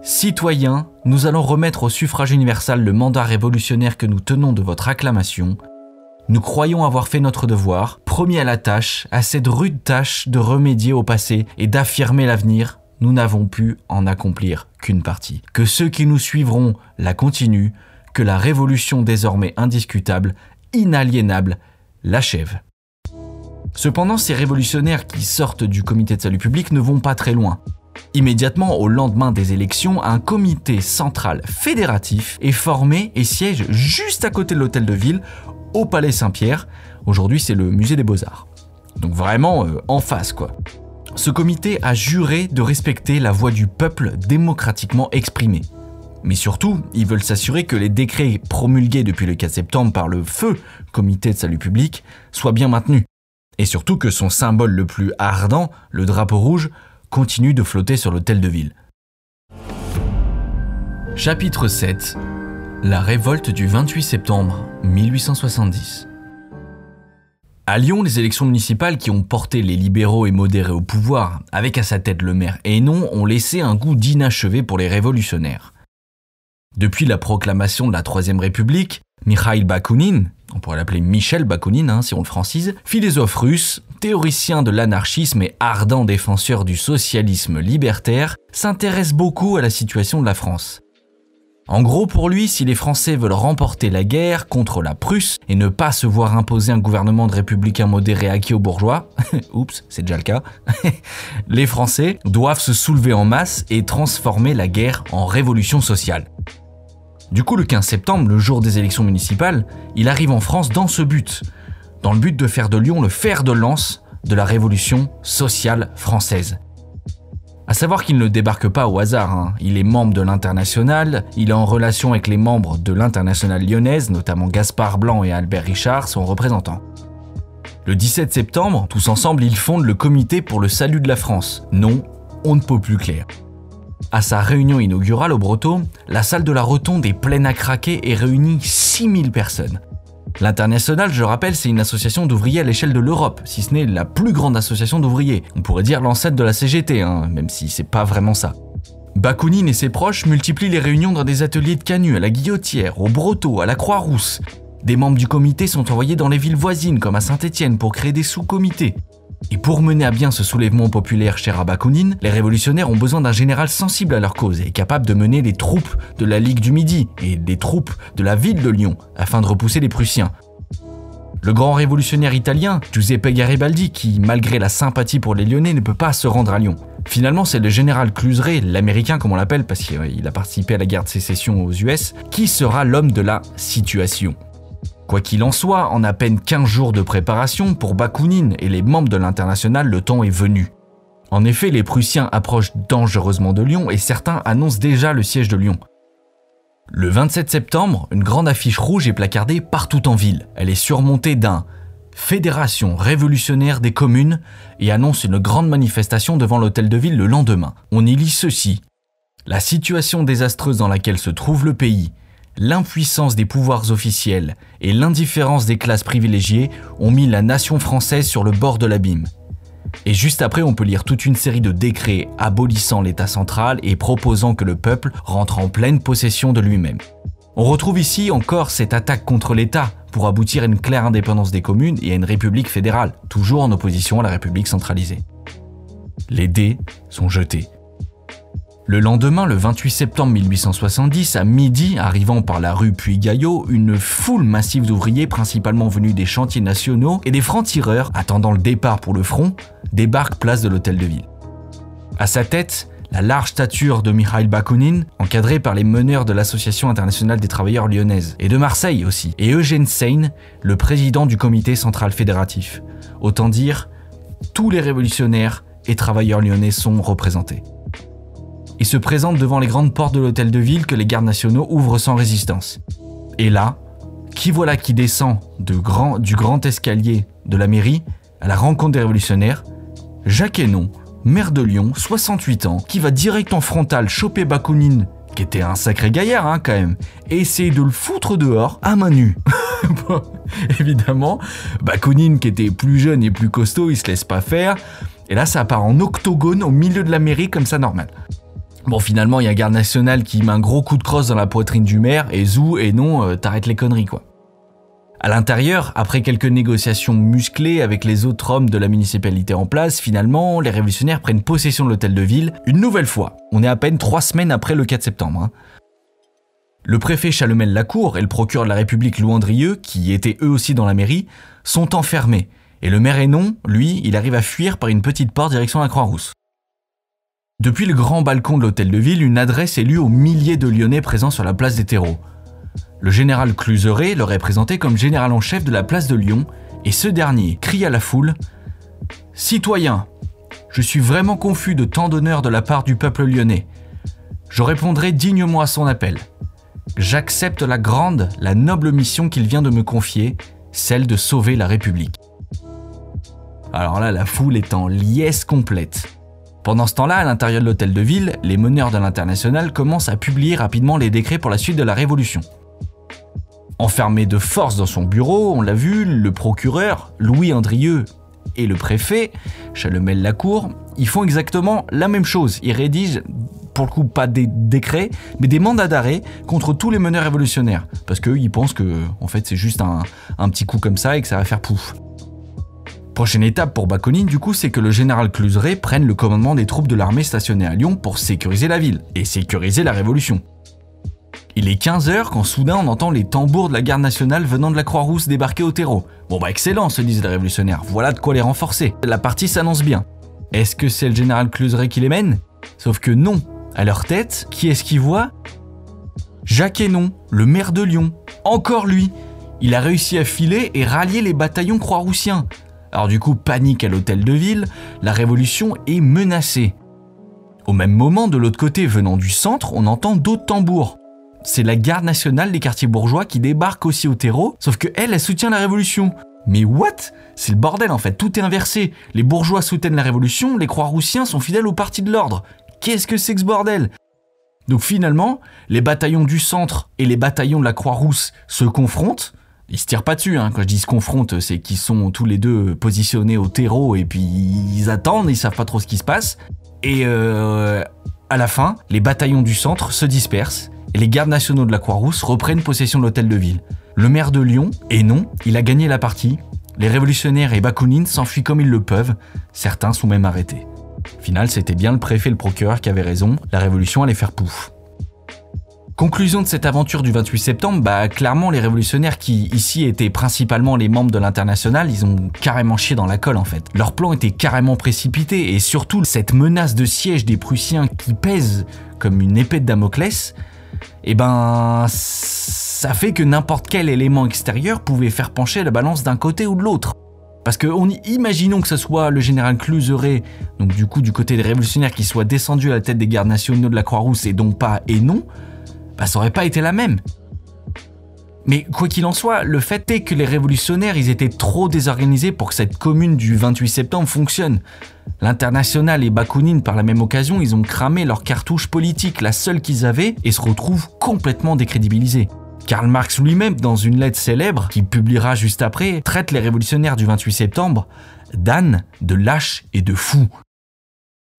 Citoyens, nous allons remettre au suffrage universel le mandat révolutionnaire que nous tenons de votre acclamation. Nous croyons avoir fait notre devoir, promis à la tâche, à cette rude tâche de remédier au passé et d'affirmer l'avenir nous n'avons pu en accomplir qu'une partie. Que ceux qui nous suivront la continuent, que la révolution désormais indiscutable, inaliénable, l'achève. Cependant, ces révolutionnaires qui sortent du comité de salut public ne vont pas très loin. Immédiatement au lendemain des élections, un comité central fédératif est formé et siège juste à côté de l'hôtel de ville, au Palais Saint-Pierre. Aujourd'hui, c'est le musée des beaux-arts. Donc vraiment euh, en face, quoi. Ce comité a juré de respecter la voix du peuple démocratiquement exprimée. Mais surtout, ils veulent s'assurer que les décrets promulgués depuis le 4 septembre par le feu comité de salut public soient bien maintenus. Et surtout que son symbole le plus ardent, le drapeau rouge, continue de flotter sur l'hôtel de ville. Chapitre 7 La révolte du 28 septembre 1870 à Lyon, les élections municipales qui ont porté les libéraux et modérés au pouvoir, avec à sa tête le maire Hénon, ont laissé un goût d'inachevé pour les révolutionnaires. Depuis la proclamation de la Troisième République, Mikhail Bakounine, on pourrait l'appeler Michel Bakounine hein, si on le francise, philosophe russe, théoricien de l'anarchisme et ardent défenseur du socialisme libertaire, s'intéresse beaucoup à la situation de la France. En gros, pour lui, si les Français veulent remporter la guerre contre la Prusse et ne pas se voir imposer un gouvernement de républicains modérés acquis aux bourgeois, oups, c'est déjà le cas, les Français doivent se soulever en masse et transformer la guerre en révolution sociale. Du coup, le 15 septembre, le jour des élections municipales, il arrive en France dans ce but, dans le but de faire de Lyon le fer de lance de la révolution sociale française. À savoir qu'il ne débarque pas au hasard, hein. il est membre de l'international, il est en relation avec les membres de l'international lyonnaise, notamment Gaspard Blanc et Albert Richard, son représentant. Le 17 septembre, tous ensemble, ils fondent le Comité pour le salut de la France. Non, on ne peut plus clair. À sa réunion inaugurale au Breton, la salle de la Rotonde est pleine à craquer et réunit 6000 personnes. L'International, je rappelle, c'est une association d'ouvriers à l'échelle de l'Europe, si ce n'est la plus grande association d'ouvriers. On pourrait dire l'ancêtre de la CGT, hein, même si c'est pas vraiment ça. Bakounine et ses proches multiplient les réunions dans des ateliers de canut, à la guillotière, au broto, à la Croix-Rousse. Des membres du comité sont envoyés dans les villes voisines comme à Saint-Étienne pour créer des sous-comités. Et pour mener à bien ce soulèvement populaire cher à Bakounine, les révolutionnaires ont besoin d'un général sensible à leur cause et capable de mener les troupes de la Ligue du Midi et des troupes de la ville de Lyon afin de repousser les Prussiens. Le grand révolutionnaire italien, Giuseppe Garibaldi, qui, malgré la sympathie pour les Lyonnais, ne peut pas se rendre à Lyon. Finalement, c'est le général Cluseret, l'américain comme on l'appelle parce qu'il a participé à la guerre de sécession aux US, qui sera l'homme de la situation. Quoi qu'il en soit, en à peine 15 jours de préparation, pour Bakounine et les membres de l'international, le temps est venu. En effet, les Prussiens approchent dangereusement de Lyon et certains annoncent déjà le siège de Lyon. Le 27 septembre, une grande affiche rouge est placardée partout en ville. Elle est surmontée d'un Fédération révolutionnaire des communes et annonce une grande manifestation devant l'hôtel de ville le lendemain. On y lit ceci. La situation désastreuse dans laquelle se trouve le pays, l'impuissance des pouvoirs officiels et l'indifférence des classes privilégiées ont mis la nation française sur le bord de l'abîme. Et juste après, on peut lire toute une série de décrets abolissant l'État central et proposant que le peuple rentre en pleine possession de lui-même. On retrouve ici encore cette attaque contre l'État pour aboutir à une claire indépendance des communes et à une république fédérale, toujours en opposition à la république centralisée. Les dés sont jetés. Le lendemain, le 28 septembre 1870, à midi, arrivant par la rue Puy-Gaillot, une foule massive d'ouvriers, principalement venus des chantiers nationaux et des francs-tireurs, attendant le départ pour le front, débarque place de l'hôtel de ville. À sa tête, la large stature de Mikhail Bakounine, encadré par les meneurs de l'Association internationale des travailleurs lyonnaises, et de Marseille aussi, et Eugène Seine, le président du comité central fédératif. Autant dire, tous les révolutionnaires et travailleurs lyonnais sont représentés. Ils se présentent devant les grandes portes de l'hôtel de ville que les gardes nationaux ouvrent sans résistance. Et là, qui voilà qui descend du grand escalier de la mairie à la rencontre des révolutionnaires? Jacques Hénon, maire de Lyon, 68 ans, qui va direct en frontal choper Bakounine, qui était un sacré gaillard hein, quand même, et essayer de le foutre dehors à main nue. Évidemment, Bakounine qui était plus jeune et plus costaud, il se laisse pas faire. Et là, ça part en octogone au milieu de la mairie comme ça normal. Bon, finalement, il y a un garde national qui met un gros coup de crosse dans la poitrine du maire et zou et non, euh, t'arrêtes les conneries quoi. À l'intérieur, après quelques négociations musclées avec les autres hommes de la municipalité en place, finalement, les révolutionnaires prennent possession de l'hôtel de ville une nouvelle fois. On est à peine trois semaines après le 4 septembre. hein. Le préfet Chalomel-Lacour et le procureur de la République Louandrieux, qui étaient eux aussi dans la mairie, sont enfermés. Et le maire Hénon, lui, il arrive à fuir par une petite porte direction la Croix-Rousse. Depuis le grand balcon de l'hôtel de ville, une adresse est lue aux milliers de Lyonnais présents sur la place des terreaux. Le général Cluseret leur est présenté comme général en chef de la place de Lyon, et ce dernier crie à la foule Citoyens, je suis vraiment confus de tant d'honneur de la part du peuple lyonnais. Je répondrai dignement à son appel. J'accepte la grande, la noble mission qu'il vient de me confier, celle de sauver la République. Alors là, la foule est en liesse complète. Pendant ce temps-là, à l'intérieur de l'hôtel de ville, les meneurs de l'international commencent à publier rapidement les décrets pour la suite de la Révolution. Enfermé de force dans son bureau, on l'a vu, le procureur, Louis Andrieux, et le préfet, Chalomel-Lacour, ils font exactement la même chose. Ils rédigent, pour le coup, pas des décrets, mais des mandats d'arrêt contre tous les meneurs révolutionnaires. Parce qu'eux, ils pensent que, en fait, c'est juste un, un petit coup comme ça et que ça va faire pouf. Prochaine étape pour Bakounine, du coup, c'est que le général Cluseret prenne le commandement des troupes de l'armée stationnées à Lyon pour sécuriser la ville et sécuriser la révolution. Il est 15h quand soudain on entend les tambours de la garde nationale venant de la Croix-Rousse débarquer au terreau. Bon bah excellent, se disent les révolutionnaires, voilà de quoi les renforcer. La partie s'annonce bien. Est-ce que c'est le général Cluseret qui les mène? Sauf que non. À leur tête, qui est-ce qu'ils voient Jacques Hénon, le maire de Lyon. Encore lui. Il a réussi à filer et rallier les bataillons croix-roussiens. Alors du coup, panique à l'hôtel de ville, la révolution est menacée. Au même moment, de l'autre côté, venant du centre, on entend d'autres tambours. C'est la garde nationale des quartiers bourgeois qui débarque aussi au terreau, sauf que elle, elle soutient la révolution. Mais what? C'est le bordel en fait, tout est inversé. Les bourgeois soutiennent la révolution, les croix-roussiens sont fidèles au parti de l'ordre. Qu'est-ce que c'est que ce bordel? Donc finalement, les bataillons du centre et les bataillons de la Croix-Rousse se confrontent. Ils se tirent pas dessus, hein. quand je dis se confrontent, c'est qu'ils sont tous les deux positionnés au terreau et puis ils attendent, ils savent pas trop ce qui se passe. Et euh, à la fin, les bataillons du centre se dispersent et les gardes nationaux de la Croix-Rousse reprennent possession de l'hôtel de ville. Le maire de Lyon, et non, il a gagné la partie. Les révolutionnaires et Bakounine s'enfuient comme ils le peuvent, certains sont même arrêtés. Au final, c'était bien le préfet et le procureur qui avaient raison, la révolution allait faire pouf. Conclusion de cette aventure du 28 septembre, bah clairement les révolutionnaires qui ici étaient principalement les membres de l'international, ils ont carrément chié dans la colle en fait. Leur plan était carrément précipité et surtout cette menace de siège des Prussiens qui pèse comme une épée de Damoclès, eh ben ça fait que n'importe quel élément extérieur pouvait faire pencher la balance d'un côté ou de l'autre. Parce que on, imaginons que ce soit le général Cluseret, donc du coup du côté des révolutionnaires, qui soit descendu à la tête des gardes nationaux de la Croix-Rousse et donc pas et non, bah, ça aurait pas été la même. Mais quoi qu'il en soit, le fait est que les révolutionnaires, ils étaient trop désorganisés pour que cette commune du 28 septembre fonctionne. L'international et Bakounine, par la même occasion, ils ont cramé leur cartouche politique, la seule qu'ils avaient, et se retrouvent complètement décrédibilisés. Karl Marx lui-même, dans une lettre célèbre, qu'il publiera juste après, traite les révolutionnaires du 28 septembre d'ânes, de lâches et de fous.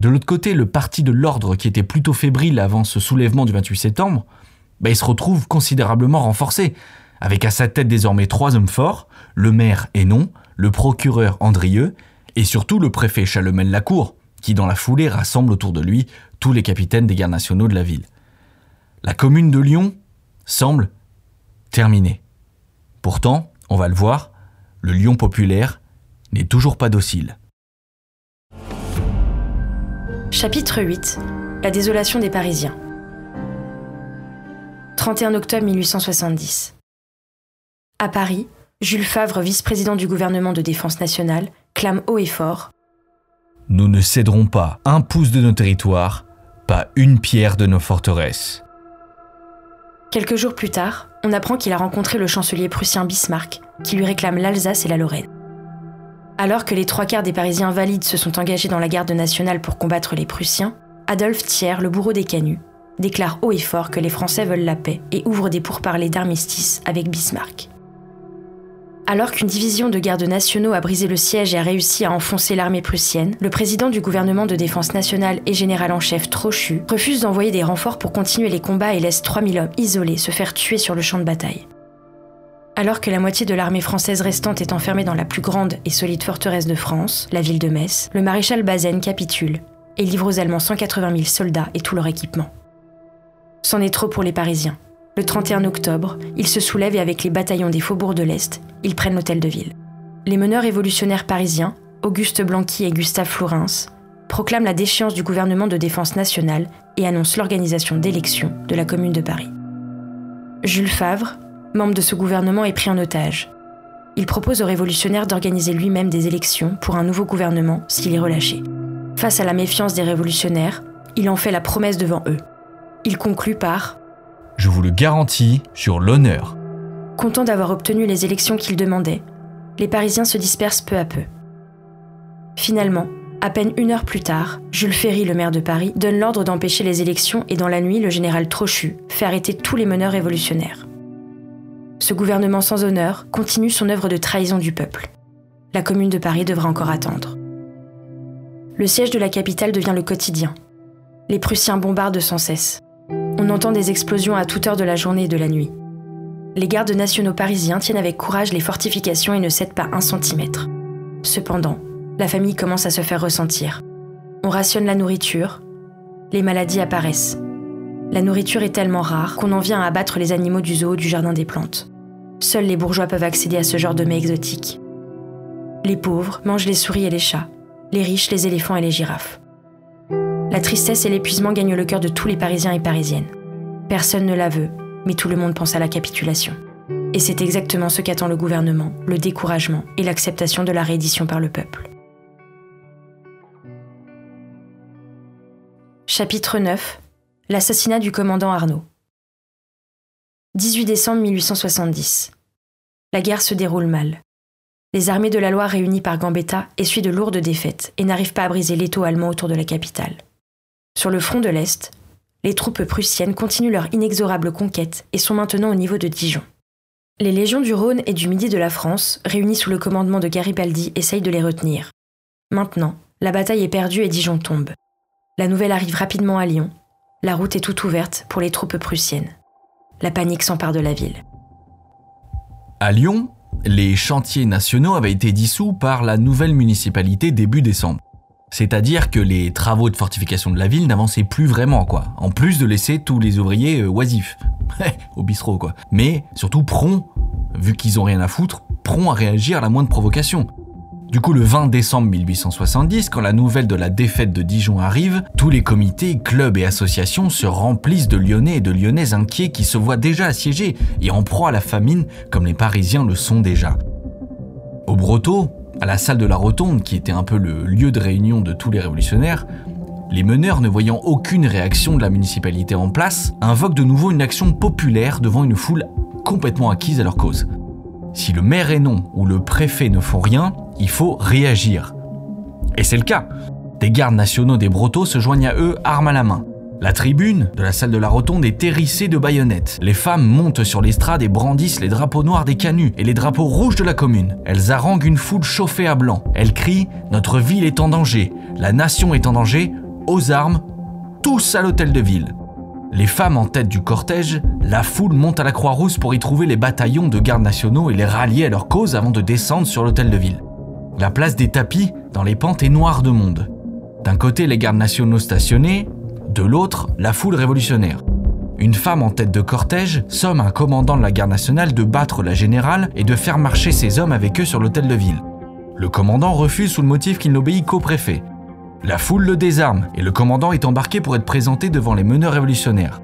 De l'autre côté, le parti de l'ordre, qui était plutôt fébrile avant ce soulèvement du 28 septembre, bah, il se retrouve considérablement renforcé, avec à sa tête désormais trois hommes forts, le maire Hénon, le procureur Andrieux, et surtout le préfet Chalomel-Lacour, qui dans la foulée rassemble autour de lui tous les capitaines des gardes nationaux de la ville. La commune de Lyon semble terminée. Pourtant, on va le voir, le Lyon populaire n'est toujours pas docile. Chapitre 8 La désolation des Parisiens. 31 octobre 1870. À Paris, Jules Favre, vice-président du gouvernement de défense nationale, clame haut et fort Nous ne céderons pas un pouce de nos territoires, pas une pierre de nos forteresses. Quelques jours plus tard, on apprend qu'il a rencontré le chancelier prussien Bismarck, qui lui réclame l'Alsace et la Lorraine. Alors que les trois quarts des Parisiens valides se sont engagés dans la garde nationale pour combattre les Prussiens, Adolphe Thiers, le bourreau des canuts, déclare haut et fort que les Français veulent la paix et ouvre des pourparlers d'armistice avec Bismarck. Alors qu'une division de gardes nationaux a brisé le siège et a réussi à enfoncer l'armée prussienne, le président du gouvernement de défense nationale et général en chef Trochu refuse d'envoyer des renforts pour continuer les combats et laisse 3000 hommes isolés se faire tuer sur le champ de bataille. Alors que la moitié de l'armée française restante est enfermée dans la plus grande et solide forteresse de France, la ville de Metz, le maréchal Bazaine capitule et livre aux Allemands 180 000 soldats et tout leur équipement. C'en est trop pour les Parisiens. Le 31 octobre, ils se soulèvent et avec les bataillons des faubourgs de l'Est, ils prennent l'hôtel de ville. Les meneurs révolutionnaires parisiens, Auguste Blanqui et Gustave Flourens, proclament la déchéance du gouvernement de défense nationale et annoncent l'organisation d'élections de la Commune de Paris. Jules Favre, membre de ce gouvernement, est pris en otage. Il propose aux révolutionnaires d'organiser lui-même des élections pour un nouveau gouvernement s'il est relâché. Face à la méfiance des révolutionnaires, il en fait la promesse devant eux. Il conclut par Je vous le garantis sur l'honneur. Content d'avoir obtenu les élections qu'il demandait, les Parisiens se dispersent peu à peu. Finalement, à peine une heure plus tard, Jules Ferry, le maire de Paris, donne l'ordre d'empêcher les élections et dans la nuit, le général Trochu fait arrêter tous les meneurs révolutionnaires. Ce gouvernement sans honneur continue son œuvre de trahison du peuple. La commune de Paris devra encore attendre. Le siège de la capitale devient le quotidien. Les Prussiens bombardent sans cesse. On entend des explosions à toute heure de la journée et de la nuit. Les gardes nationaux parisiens tiennent avec courage les fortifications et ne cèdent pas un centimètre. Cependant, la famille commence à se faire ressentir. On rationne la nourriture, les maladies apparaissent. La nourriture est tellement rare qu'on en vient à abattre les animaux du zoo du jardin des plantes. Seuls les bourgeois peuvent accéder à ce genre de mets exotiques. Les pauvres mangent les souris et les chats, les riches les éléphants et les girafes. La tristesse et l'épuisement gagnent le cœur de tous les Parisiens et Parisiennes. Personne ne la veut, mais tout le monde pense à la capitulation. Et c'est exactement ce qu'attend le gouvernement, le découragement et l'acceptation de la réédition par le peuple. Chapitre 9 L'assassinat du commandant Arnaud. 18 décembre 1870. La guerre se déroule mal. Les armées de la Loire réunies par Gambetta essuient de lourdes défaites et n'arrivent pas à briser l'étau allemand autour de la capitale. Sur le front de l'Est, les troupes prussiennes continuent leur inexorable conquête et sont maintenant au niveau de Dijon. Les légions du Rhône et du Midi de la France, réunies sous le commandement de Garibaldi, essayent de les retenir. Maintenant, la bataille est perdue et Dijon tombe. La nouvelle arrive rapidement à Lyon. La route est toute ouverte pour les troupes prussiennes. La panique s'empare de la ville. À Lyon, les chantiers nationaux avaient été dissous par la nouvelle municipalité début décembre. C'est-à-dire que les travaux de fortification de la ville n'avançaient plus vraiment, quoi. En plus de laisser tous les ouvriers euh, oisifs. Au bistrot, quoi. Mais surtout prompts, vu qu'ils ont rien à foutre, prompts à réagir à la moindre provocation. Du coup, le 20 décembre 1870, quand la nouvelle de la défaite de Dijon arrive, tous les comités, clubs et associations se remplissent de Lyonnais et de Lyonnaises inquiets qui se voient déjà assiégés et en proie à la famine, comme les Parisiens le sont déjà. Au Broto, à la salle de la Rotonde, qui était un peu le lieu de réunion de tous les révolutionnaires, les meneurs, ne voyant aucune réaction de la municipalité en place, invoquent de nouveau une action populaire devant une foule complètement acquise à leur cause. Si le maire non ou le préfet ne font rien, il faut réagir. Et c'est le cas. Des gardes nationaux des Brotteaux se joignent à eux armes à la main. La tribune de la salle de la rotonde est hérissée de baïonnettes. Les femmes montent sur l'estrade et brandissent les drapeaux noirs des canuts et les drapeaux rouges de la commune. Elles haranguent une foule chauffée à blanc. Elles crient Notre ville est en danger, la nation est en danger, aux armes, tous à l'hôtel de ville. Les femmes en tête du cortège, la foule monte à la Croix-Rousse pour y trouver les bataillons de gardes nationaux et les rallier à leur cause avant de descendre sur l'hôtel de ville. La place des tapis, dans les pentes, est noire de monde. D'un côté, les gardes nationaux stationnés, de l'autre, la foule révolutionnaire. Une femme en tête de cortège somme un commandant de la garde nationale de battre la générale et de faire marcher ses hommes avec eux sur l'hôtel de ville. Le commandant refuse sous le motif qu'il n'obéit qu'au préfet. La foule le désarme et le commandant est embarqué pour être présenté devant les meneurs révolutionnaires.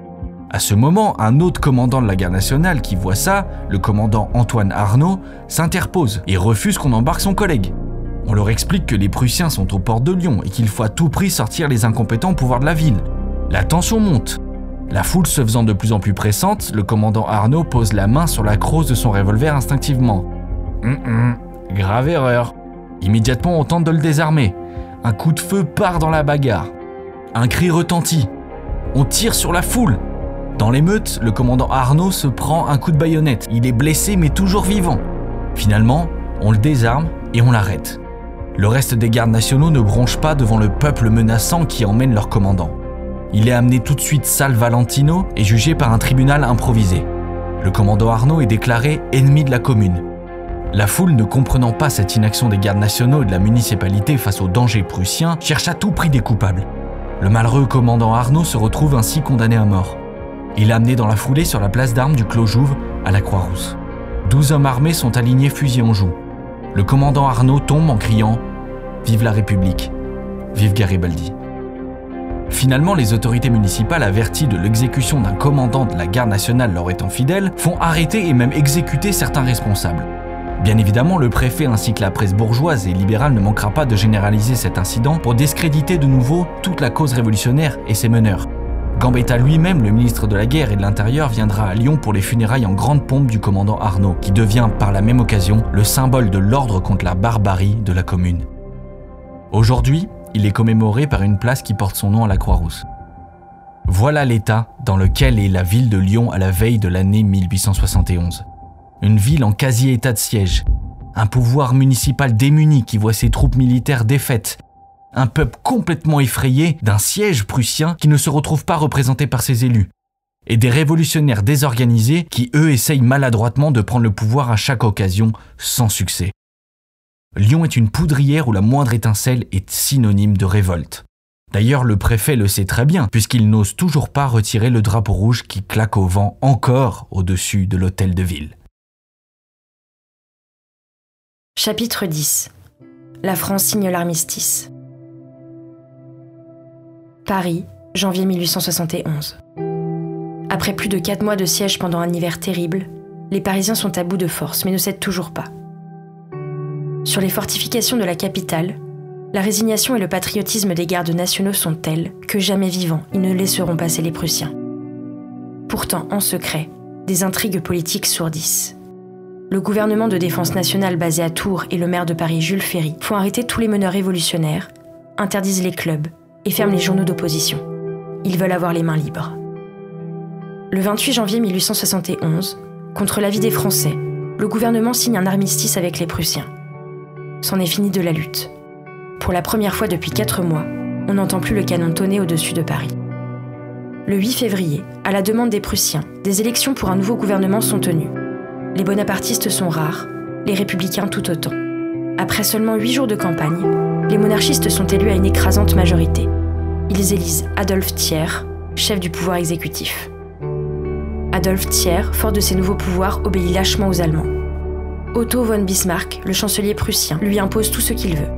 À ce moment, un autre commandant de la garde nationale qui voit ça, le commandant Antoine Arnaud, s'interpose et refuse qu'on embarque son collègue. On leur explique que les Prussiens sont aux portes de Lyon et qu'il faut à tout prix sortir les incompétents au pouvoir de la ville. La tension monte. La foule se faisant de plus en plus pressante, le commandant Arnaud pose la main sur la crosse de son revolver instinctivement. Hum, hum, grave erreur. Immédiatement, on tente de le désarmer. Un coup de feu part dans la bagarre. Un cri retentit. On tire sur la foule. Dans l'émeute, le commandant Arnaud se prend un coup de baïonnette. Il est blessé mais toujours vivant. Finalement, on le désarme et on l'arrête. Le reste des gardes nationaux ne bronche pas devant le peuple menaçant qui emmène leur commandant. Il est amené tout de suite salle Valentino et jugé par un tribunal improvisé. Le commandant Arnaud est déclaré ennemi de la commune. La foule, ne comprenant pas cette inaction des gardes nationaux et de la municipalité face aux dangers prussiens, cherche à tout prix des coupables. Le malheureux commandant Arnaud se retrouve ainsi condamné à mort. Il est amené dans la foulée sur la place d'armes du Clos Jouve à la Croix-Rousse. Douze hommes armés sont alignés fusil en joue. Le commandant Arnaud tombe en criant Vive la République, vive Garibaldi. Finalement, les autorités municipales, averties de l'exécution d'un commandant de la garde nationale leur étant fidèle, font arrêter et même exécuter certains responsables. Bien évidemment, le préfet ainsi que la presse bourgeoise et libérale ne manquera pas de généraliser cet incident pour discréditer de nouveau toute la cause révolutionnaire et ses meneurs. Gambetta lui-même, le ministre de la Guerre et de l'Intérieur, viendra à Lyon pour les funérailles en grande pompe du commandant Arnaud, qui devient par la même occasion le symbole de l'ordre contre la barbarie de la commune. Aujourd'hui, il est commémoré par une place qui porte son nom à la Croix-Rousse. Voilà l'état dans lequel est la ville de Lyon à la veille de l'année 1871. Une ville en quasi-état de siège, un pouvoir municipal démuni qui voit ses troupes militaires défaites un peuple complètement effrayé d'un siège prussien qui ne se retrouve pas représenté par ses élus, et des révolutionnaires désorganisés qui, eux, essayent maladroitement de prendre le pouvoir à chaque occasion sans succès. Lyon est une poudrière où la moindre étincelle est synonyme de révolte. D'ailleurs, le préfet le sait très bien, puisqu'il n'ose toujours pas retirer le drapeau rouge qui claque au vent encore au-dessus de l'hôtel de ville. Chapitre 10 La France signe l'armistice. Paris, janvier 1871. Après plus de quatre mois de siège pendant un hiver terrible, les Parisiens sont à bout de force mais ne cèdent toujours pas. Sur les fortifications de la capitale, la résignation et le patriotisme des gardes nationaux sont tels que jamais vivants ils ne laisseront passer les Prussiens. Pourtant, en secret, des intrigues politiques sourdissent. Le gouvernement de défense nationale basé à Tours et le maire de Paris Jules Ferry font arrêter tous les meneurs révolutionnaires, interdisent les clubs, et ferment les journaux d'opposition. Ils veulent avoir les mains libres. Le 28 janvier 1871, contre l'avis des Français, le gouvernement signe un armistice avec les Prussiens. C'en est fini de la lutte. Pour la première fois depuis quatre mois, on n'entend plus le canon tonner au-dessus de Paris. Le 8 février, à la demande des Prussiens, des élections pour un nouveau gouvernement sont tenues. Les bonapartistes sont rares, les républicains tout autant. Après seulement huit jours de campagne, les monarchistes sont élus à une écrasante majorité. Ils élisent Adolphe Thiers, chef du pouvoir exécutif. Adolphe Thiers, fort de ses nouveaux pouvoirs, obéit lâchement aux Allemands. Otto von Bismarck, le chancelier prussien, lui impose tout ce qu'il veut.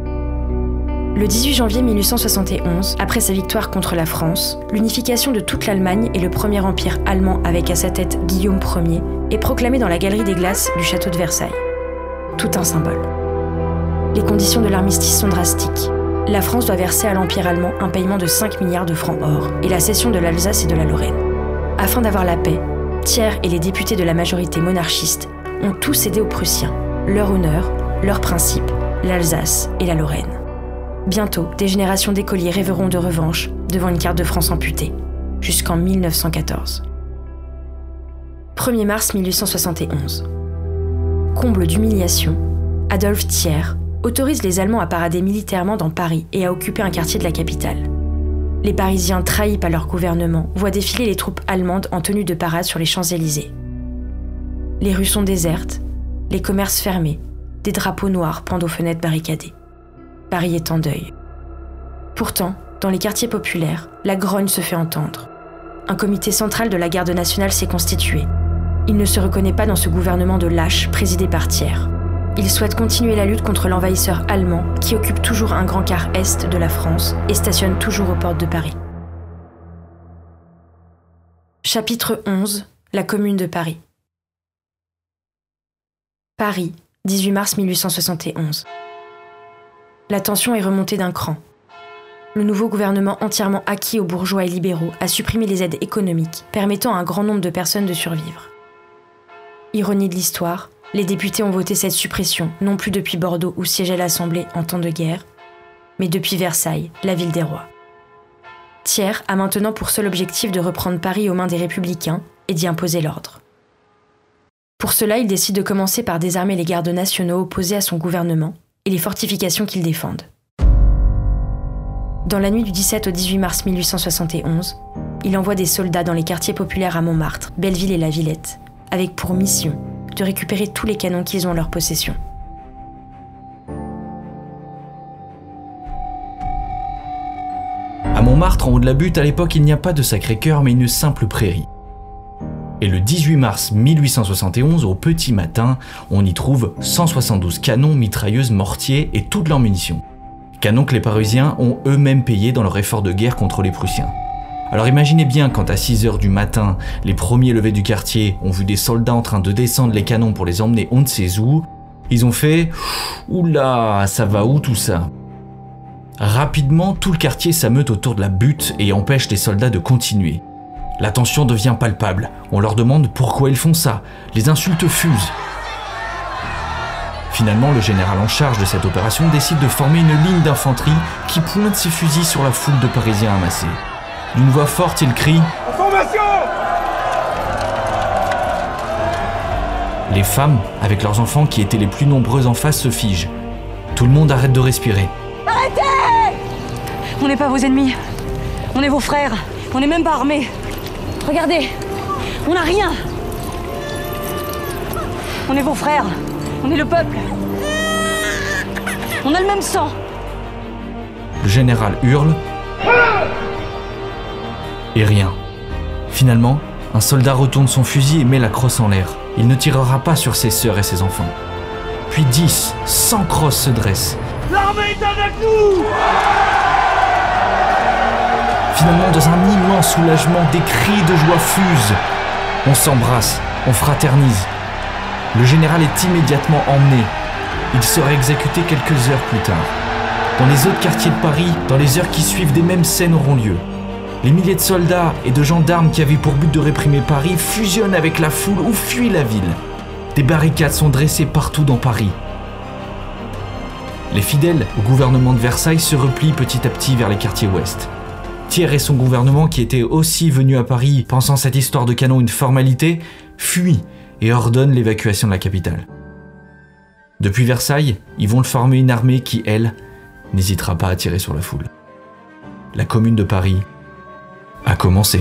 Le 18 janvier 1871, après sa victoire contre la France, l'unification de toute l'Allemagne et le premier empire allemand avec à sa tête Guillaume Ier est proclamée dans la galerie des glaces du château de Versailles. Tout un symbole. Les conditions de l'armistice sont drastiques. La France doit verser à l'Empire allemand un paiement de 5 milliards de francs or et la cession de l'Alsace et de la Lorraine. Afin d'avoir la paix, Thiers et les députés de la majorité monarchiste ont tous cédé aux Prussiens, leur honneur, leurs principes, l'Alsace et la Lorraine. Bientôt, des générations d'écoliers rêveront de revanche devant une carte de France amputée, jusqu'en 1914. 1er mars 1871. Comble d'humiliation, Adolphe Thiers autorise les Allemands à parader militairement dans Paris et à occuper un quartier de la capitale. Les Parisiens, trahis par leur gouvernement, voient défiler les troupes allemandes en tenue de parade sur les Champs-Élysées. Les rues sont désertes, les commerces fermés, des drapeaux noirs pendent aux fenêtres barricadées. Paris est en deuil. Pourtant, dans les quartiers populaires, la grogne se fait entendre. Un comité central de la garde nationale s'est constitué. Il ne se reconnaît pas dans ce gouvernement de lâches présidé par Thiers. Il souhaite continuer la lutte contre l'envahisseur allemand qui occupe toujours un grand quart est de la France et stationne toujours aux portes de Paris. Chapitre 11 La Commune de Paris. Paris, 18 mars 1871. La tension est remontée d'un cran. Le nouveau gouvernement entièrement acquis aux bourgeois et libéraux a supprimé les aides économiques permettant à un grand nombre de personnes de survivre. Ironie de l'histoire, les députés ont voté cette suppression, non plus depuis Bordeaux où siégeait l'Assemblée en temps de guerre, mais depuis Versailles, la ville des rois. Thiers a maintenant pour seul objectif de reprendre Paris aux mains des républicains et d'y imposer l'ordre. Pour cela, il décide de commencer par désarmer les gardes nationaux opposés à son gouvernement et les fortifications qu'ils défendent. Dans la nuit du 17 au 18 mars 1871, il envoie des soldats dans les quartiers populaires à Montmartre, Belleville et La Villette, avec pour mission de récupérer tous les canons qu'ils ont en leur possession. À Montmartre, en haut de la butte, à l'époque, il n'y a pas de Sacré-Cœur, mais une simple prairie. Et le 18 mars 1871, au petit matin, on y trouve 172 canons, mitrailleuses, mortiers et toutes leurs munitions. Canons que les Parisiens ont eux-mêmes payés dans leur effort de guerre contre les Prussiens. Alors imaginez bien quand à 6h du matin, les premiers levés du quartier ont vu des soldats en train de descendre les canons pour les emmener on ne sait où, ils ont fait Oula, ça va où tout ça? Rapidement, tout le quartier s'ameute autour de la butte et empêche les soldats de continuer. La tension devient palpable. On leur demande pourquoi ils font ça. Les insultes fusent. Finalement, le général en charge de cette opération décide de former une ligne d'infanterie qui pointe ses fusils sur la foule de Parisiens amassés. D'une voix forte, il crie Les femmes, avec leurs enfants qui étaient les plus nombreuses en face, se figent. Tout le monde arrête de respirer. On n'est pas vos ennemis. On est vos frères. On n'est même pas armés. Regardez, on n'a rien. On est vos frères. On est le peuple. On a le même sang. Le général hurle. Et rien. Finalement, un soldat retourne son fusil et met la crosse en l'air. Il ne tirera pas sur ses sœurs et ses enfants. Puis 10, 100 crosses se dressent. Finalement, dans un immense soulagement, des cris de joie fusent. On s'embrasse, on fraternise. Le général est immédiatement emmené. Il sera exécuté quelques heures plus tard. Dans les autres quartiers de Paris, dans les heures qui suivent, des mêmes scènes auront lieu. Les milliers de soldats et de gendarmes qui avaient pour but de réprimer Paris fusionnent avec la foule ou fuient la ville. Des barricades sont dressées partout dans Paris. Les fidèles au gouvernement de Versailles se replient petit à petit vers les quartiers ouest. Thiers et son gouvernement, qui étaient aussi venus à Paris pensant cette histoire de canon une formalité, fuient et ordonnent l'évacuation de la capitale. Depuis Versailles, ils vont former une armée qui, elle, n'hésitera pas à tirer sur la foule. La commune de Paris a commencé.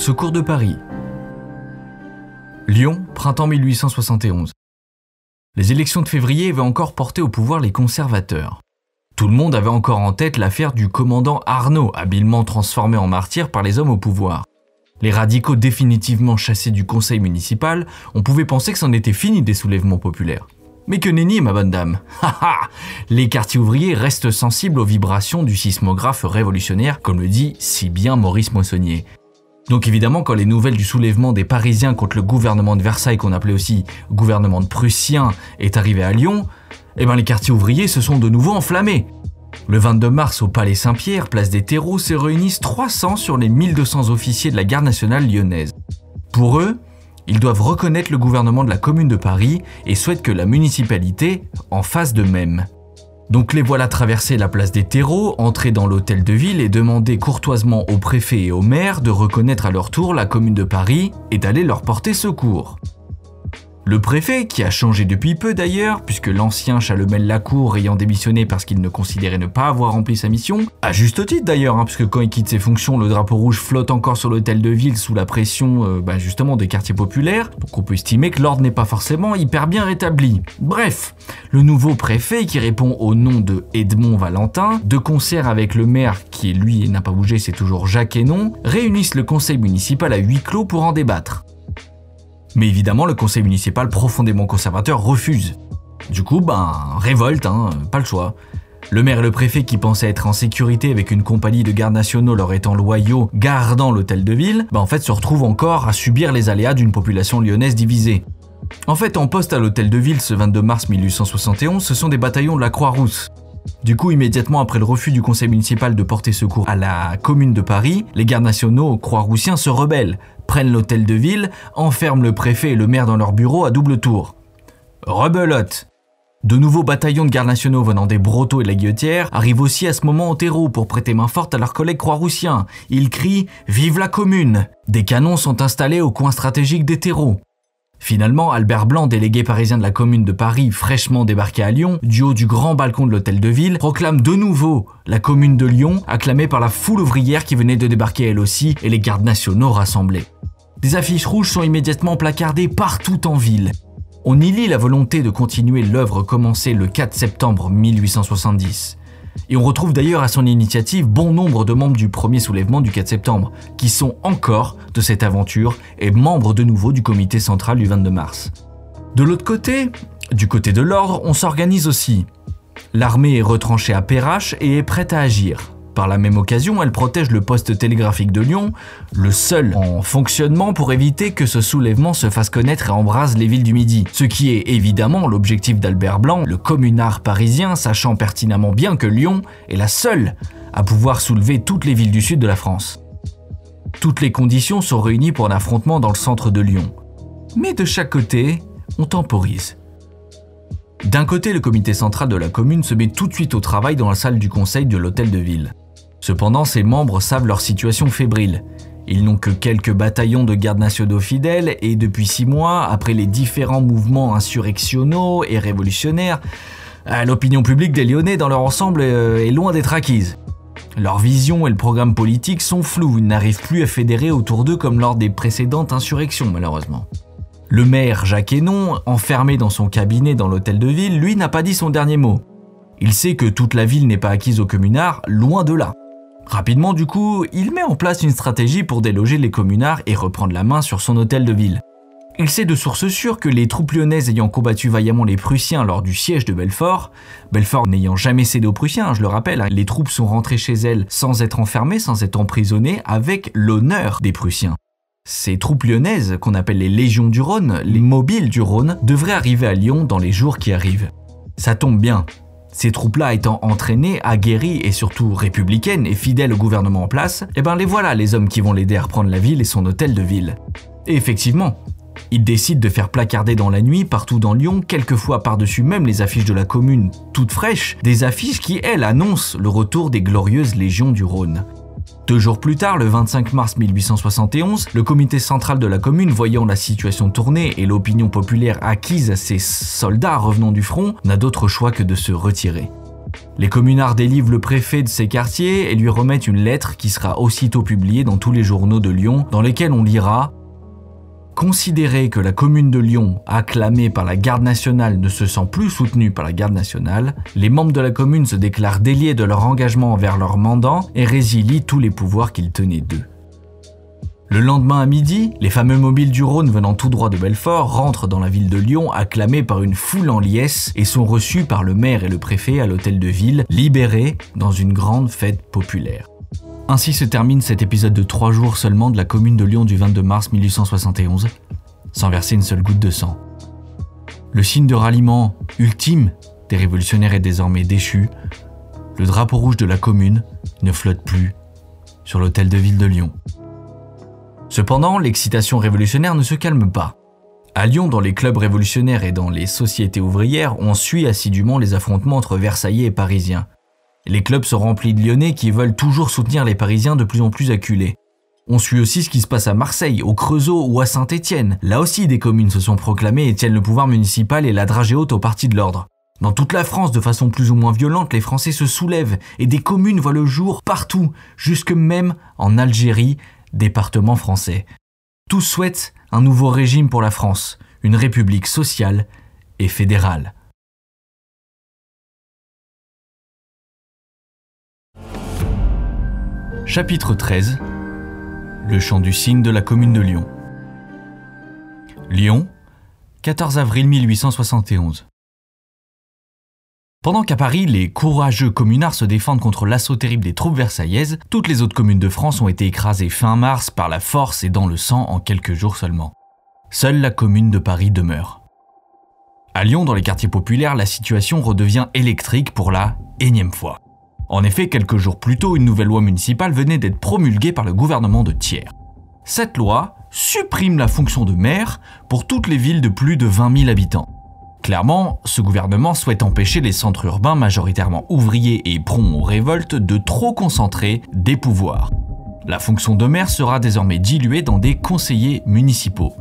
Secours de Paris. Lyon, printemps 1871. Les élections de février avaient encore porté au pouvoir les conservateurs. Tout le monde avait encore en tête l'affaire du commandant Arnaud, habilement transformé en martyr par les hommes au pouvoir. Les radicaux définitivement chassés du conseil municipal, on pouvait penser que c'en était fini des soulèvements populaires. Mais que nenni, ma bonne dame Les quartiers ouvriers restent sensibles aux vibrations du sismographe révolutionnaire, comme le dit si bien Maurice Moissonnier. Donc évidemment, quand les nouvelles du soulèvement des Parisiens contre le gouvernement de Versailles, qu'on appelait aussi gouvernement de Prussiens, est arrivé à Lyon, eh ben les quartiers ouvriers se sont de nouveau enflammés. Le 22 mars au Palais Saint-Pierre, place des terreaux, se réunissent 300 sur les 1200 officiers de la garde nationale lyonnaise. Pour eux, ils doivent reconnaître le gouvernement de la commune de Paris et souhaitent que la municipalité en fasse de même. Donc les voilà traverser la place des terreaux, entrer dans l'hôtel de ville et demander courtoisement au préfet et au maire de reconnaître à leur tour la commune de Paris et d'aller leur porter secours. Le préfet, qui a changé depuis peu d'ailleurs, puisque l'ancien Chalomel Lacour ayant démissionné parce qu'il ne considérait pas avoir rempli sa mission, à juste titre d'ailleurs, hein, puisque quand il quitte ses fonctions, le drapeau rouge flotte encore sur l'hôtel de ville sous la pression euh, bah, justement des quartiers populaires, donc on peut estimer que l'ordre n'est pas forcément hyper bien rétabli. Bref, le nouveau préfet qui répond au nom de Edmond Valentin, de concert avec le maire qui lui n'a pas bougé, c'est toujours Jacques Hénon, réunissent le conseil municipal à huis clos pour en débattre. Mais évidemment, le conseil municipal profondément conservateur refuse. Du coup, ben, révolte, hein, pas le choix. Le maire et le préfet qui pensaient être en sécurité avec une compagnie de gardes nationaux leur étant loyaux, gardant l'hôtel de ville, ben en fait se retrouvent encore à subir les aléas d'une population lyonnaise divisée. En fait, en poste à l'hôtel de ville ce 22 mars 1871, ce sont des bataillons de la Croix-Rousse. Du coup, immédiatement après le refus du conseil municipal de porter secours à la commune de Paris, les gardes nationaux croix-roussiens se rebellent, prennent l'hôtel de ville, enferment le préfet et le maire dans leur bureau à double tour. Rebelote De nouveaux bataillons de gardes nationaux venant des Brotteaux et de la Guillotière arrivent aussi à ce moment au terreau pour prêter main forte à leurs collègues croix-roussiens. Ils crient « Vive la commune !» Des canons sont installés au coin stratégique des terreaux. Finalement, Albert Blanc, délégué parisien de la commune de Paris, fraîchement débarqué à Lyon, du haut du grand balcon de l'hôtel de ville, proclame de nouveau la commune de Lyon, acclamée par la foule ouvrière qui venait de débarquer elle aussi et les gardes nationaux rassemblés. Des affiches rouges sont immédiatement placardées partout en ville. On y lit la volonté de continuer l'œuvre commencée le 4 septembre 1870. Et on retrouve d'ailleurs à son initiative bon nombre de membres du premier soulèvement du 4 septembre, qui sont encore de cette aventure et membres de nouveau du comité central du 22 mars. De l'autre côté, du côté de l'ordre, on s'organise aussi. L'armée est retranchée à Perrache et est prête à agir. Par la même occasion, elle protège le poste télégraphique de Lyon, le seul en fonctionnement pour éviter que ce soulèvement se fasse connaître et embrase les villes du Midi. Ce qui est évidemment l'objectif d'Albert Blanc, le communard parisien, sachant pertinemment bien que Lyon est la seule à pouvoir soulever toutes les villes du sud de la France. Toutes les conditions sont réunies pour un affrontement dans le centre de Lyon. Mais de chaque côté, on temporise. D'un côté, le comité central de la commune se met tout de suite au travail dans la salle du conseil de l'hôtel de ville. Cependant, ses membres savent leur situation fébrile. Ils n'ont que quelques bataillons de gardes nationaux fidèles et depuis six mois, après les différents mouvements insurrectionnaux et révolutionnaires, euh, l'opinion publique des Lyonnais dans leur ensemble euh, est loin d'être acquise. Leur vision et le programme politique sont flous, ils n'arrivent plus à fédérer autour d'eux comme lors des précédentes insurrections malheureusement. Le maire Jacques Hénon, enfermé dans son cabinet dans l'hôtel de ville, lui n'a pas dit son dernier mot. Il sait que toute la ville n'est pas acquise aux communards, loin de là. Rapidement du coup, il met en place une stratégie pour déloger les communards et reprendre la main sur son hôtel de ville. Il sait de sources sûres que les troupes lyonnaises ayant combattu vaillamment les Prussiens lors du siège de Belfort, Belfort n'ayant jamais cédé aux Prussiens, je le rappelle, hein, les troupes sont rentrées chez elles sans être enfermées, sans être emprisonnées, avec l'honneur des Prussiens. Ces troupes lyonnaises, qu'on appelle les Légions du Rhône, les mobiles du Rhône, devraient arriver à Lyon dans les jours qui arrivent. Ça tombe bien, ces troupes-là étant entraînées, aguerries et surtout républicaines et fidèles au gouvernement en place, eh ben les voilà les hommes qui vont l'aider à reprendre la ville et son hôtel de ville. Et effectivement, ils décident de faire placarder dans la nuit, partout dans Lyon, quelquefois par-dessus même les affiches de la commune, toutes fraîches, des affiches qui, elles, annoncent le retour des glorieuses légions du Rhône. Deux jours plus tard, le 25 mars 1871, le comité central de la commune, voyant la situation tourner et l'opinion populaire acquise à ces soldats revenant du front, n'a d'autre choix que de se retirer. Les communards délivrent le préfet de ces quartiers et lui remettent une lettre qui sera aussitôt publiée dans tous les journaux de Lyon, dans lesquels on lira Considérer que la commune de Lyon, acclamée par la garde nationale, ne se sent plus soutenue par la garde nationale, les membres de la commune se déclarent déliés de leur engagement envers leur mandant et résilient tous les pouvoirs qu'ils tenaient d'eux. Le lendemain à midi, les fameux mobiles du Rhône venant tout droit de Belfort rentrent dans la ville de Lyon acclamés par une foule en liesse et sont reçus par le maire et le préfet à l'hôtel de ville, libérés dans une grande fête populaire. Ainsi se termine cet épisode de trois jours seulement de la commune de Lyon du 22 mars 1871, sans verser une seule goutte de sang. Le signe de ralliement ultime des révolutionnaires est désormais déchu. Le drapeau rouge de la commune ne flotte plus sur l'hôtel de ville de Lyon. Cependant, l'excitation révolutionnaire ne se calme pas. À Lyon, dans les clubs révolutionnaires et dans les sociétés ouvrières, on suit assidûment les affrontements entre Versaillais et Parisiens. Les clubs sont remplis de Lyonnais qui veulent toujours soutenir les Parisiens de plus en plus acculés. On suit aussi ce qui se passe à Marseille, au Creusot ou à Saint-Étienne. Là aussi, des communes se sont proclamées et tiennent le pouvoir municipal et la dragée haute au parti de l'ordre. Dans toute la France, de façon plus ou moins violente, les Français se soulèvent et des communes voient le jour partout, jusque même en Algérie, département français. Tous souhaitent un nouveau régime pour la France, une république sociale et fédérale. Chapitre 13 Le chant du cygne de la commune de Lyon. Lyon, 14 avril 1871. Pendant qu'à Paris, les courageux communards se défendent contre l'assaut terrible des troupes versaillaises, toutes les autres communes de France ont été écrasées fin mars par la force et dans le sang en quelques jours seulement. Seule la commune de Paris demeure. À Lyon, dans les quartiers populaires, la situation redevient électrique pour la énième fois. En effet, quelques jours plus tôt, une nouvelle loi municipale venait d'être promulguée par le gouvernement de Thiers. Cette loi supprime la fonction de maire pour toutes les villes de plus de 20 000 habitants. Clairement, ce gouvernement souhaite empêcher les centres urbains majoritairement ouvriers et prompts aux révoltes de trop concentrer des pouvoirs. La fonction de maire sera désormais diluée dans des conseillers municipaux.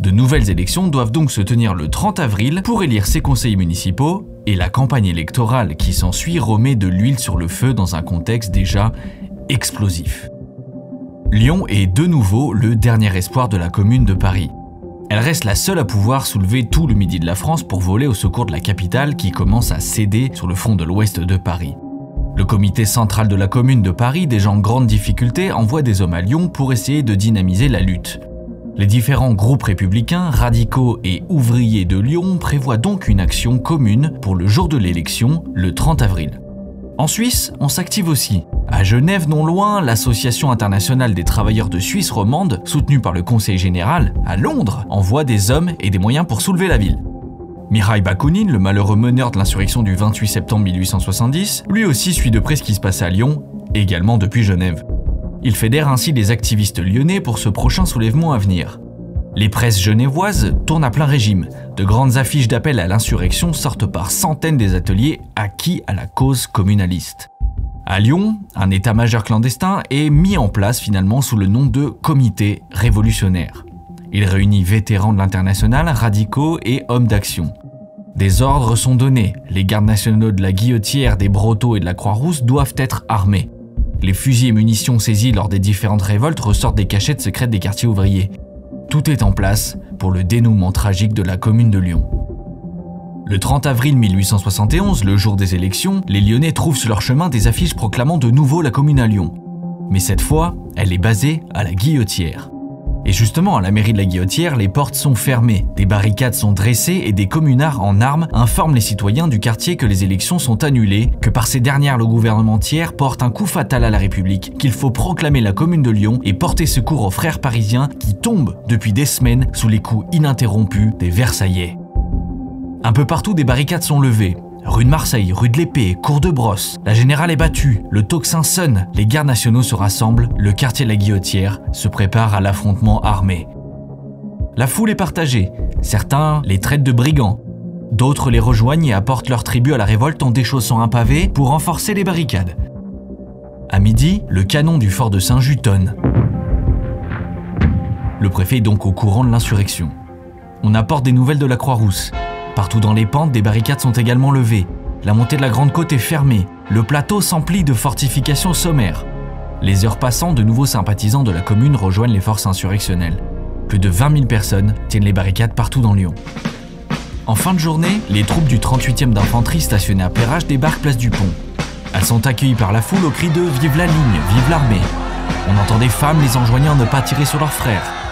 De nouvelles élections doivent donc se tenir le 30 avril pour élire ces conseillers municipaux et la campagne électorale qui s'ensuit remet de l'huile sur le feu dans un contexte déjà explosif. Lyon est de nouveau le dernier espoir de la commune de Paris. Elle reste la seule à pouvoir soulever tout le midi de la France pour voler au secours de la capitale qui commence à céder sur le front de l'ouest de Paris. Le comité central de la commune de Paris, déjà en grande difficulté, envoie des hommes à Lyon pour essayer de dynamiser la lutte. Les différents groupes républicains, radicaux et ouvriers de Lyon prévoient donc une action commune pour le jour de l'élection, le 30 avril. En Suisse, on s'active aussi. À Genève, non loin, l'Association internationale des travailleurs de Suisse romande, soutenue par le Conseil général, à Londres, envoie des hommes et des moyens pour soulever la ville. Mihai Bakounine, le malheureux meneur de l'insurrection du 28 septembre 1870, lui aussi suit de près ce qui se passe à Lyon, également depuis Genève. Il fédère ainsi des activistes lyonnais pour ce prochain soulèvement à venir. Les presses genevoises tournent à plein régime. De grandes affiches d'appel à l'insurrection sortent par centaines des ateliers acquis à la cause communaliste. À Lyon, un état-major clandestin est mis en place finalement sous le nom de Comité révolutionnaire. Il réunit vétérans de l'international, radicaux et hommes d'action. Des ordres sont donnés. Les gardes nationaux de la Guillotière, des Brotteaux et de la Croix-Rousse doivent être armés. Les fusils et munitions saisis lors des différentes révoltes ressortent des cachettes secrètes des quartiers ouvriers. Tout est en place pour le dénouement tragique de la commune de Lyon. Le 30 avril 1871, le jour des élections, les Lyonnais trouvent sur leur chemin des affiches proclamant de nouveau la commune à Lyon. Mais cette fois, elle est basée à la Guillotière. Et justement, à la mairie de la Guillotière, les portes sont fermées, des barricades sont dressées et des communards en armes informent les citoyens du quartier que les élections sont annulées, que par ces dernières le gouvernement tiers porte un coup fatal à la République, qu'il faut proclamer la commune de Lyon et porter secours aux frères parisiens qui tombent depuis des semaines sous les coups ininterrompus des Versaillais. Un peu partout, des barricades sont levées. Rue de Marseille, rue de l'Épée, Cour de Brosse, la Générale est battue, le tocsin sonne, les gardes nationaux se rassemblent, le quartier de la Guillotière se prépare à l'affrontement armé. La foule est partagée, certains les traitent de brigands, d'autres les rejoignent et apportent leur tribut à la révolte en déchaussant un pavé pour renforcer les barricades. À midi, le canon du fort de Saint-Just. Le préfet est donc au courant de l'insurrection. On apporte des nouvelles de la Croix-Rousse. Partout dans les pentes, des barricades sont également levées. la montée de la Grande Côte est fermée, le plateau s'emplit de fortifications sommaires. Les heures passant, de nouveaux sympathisants de la commune rejoignent les forces insurrectionnelles. Plus de 20 000 personnes tiennent les barricades partout dans Lyon. En fin de journée, les troupes du 38e d'infanterie stationnées à Perrache débarquent place du pont. Elles sont accueillies par la foule au cri de Vive la ligne, vive l'armée. On entend des femmes les enjoignant à ne pas tirer sur leurs frères.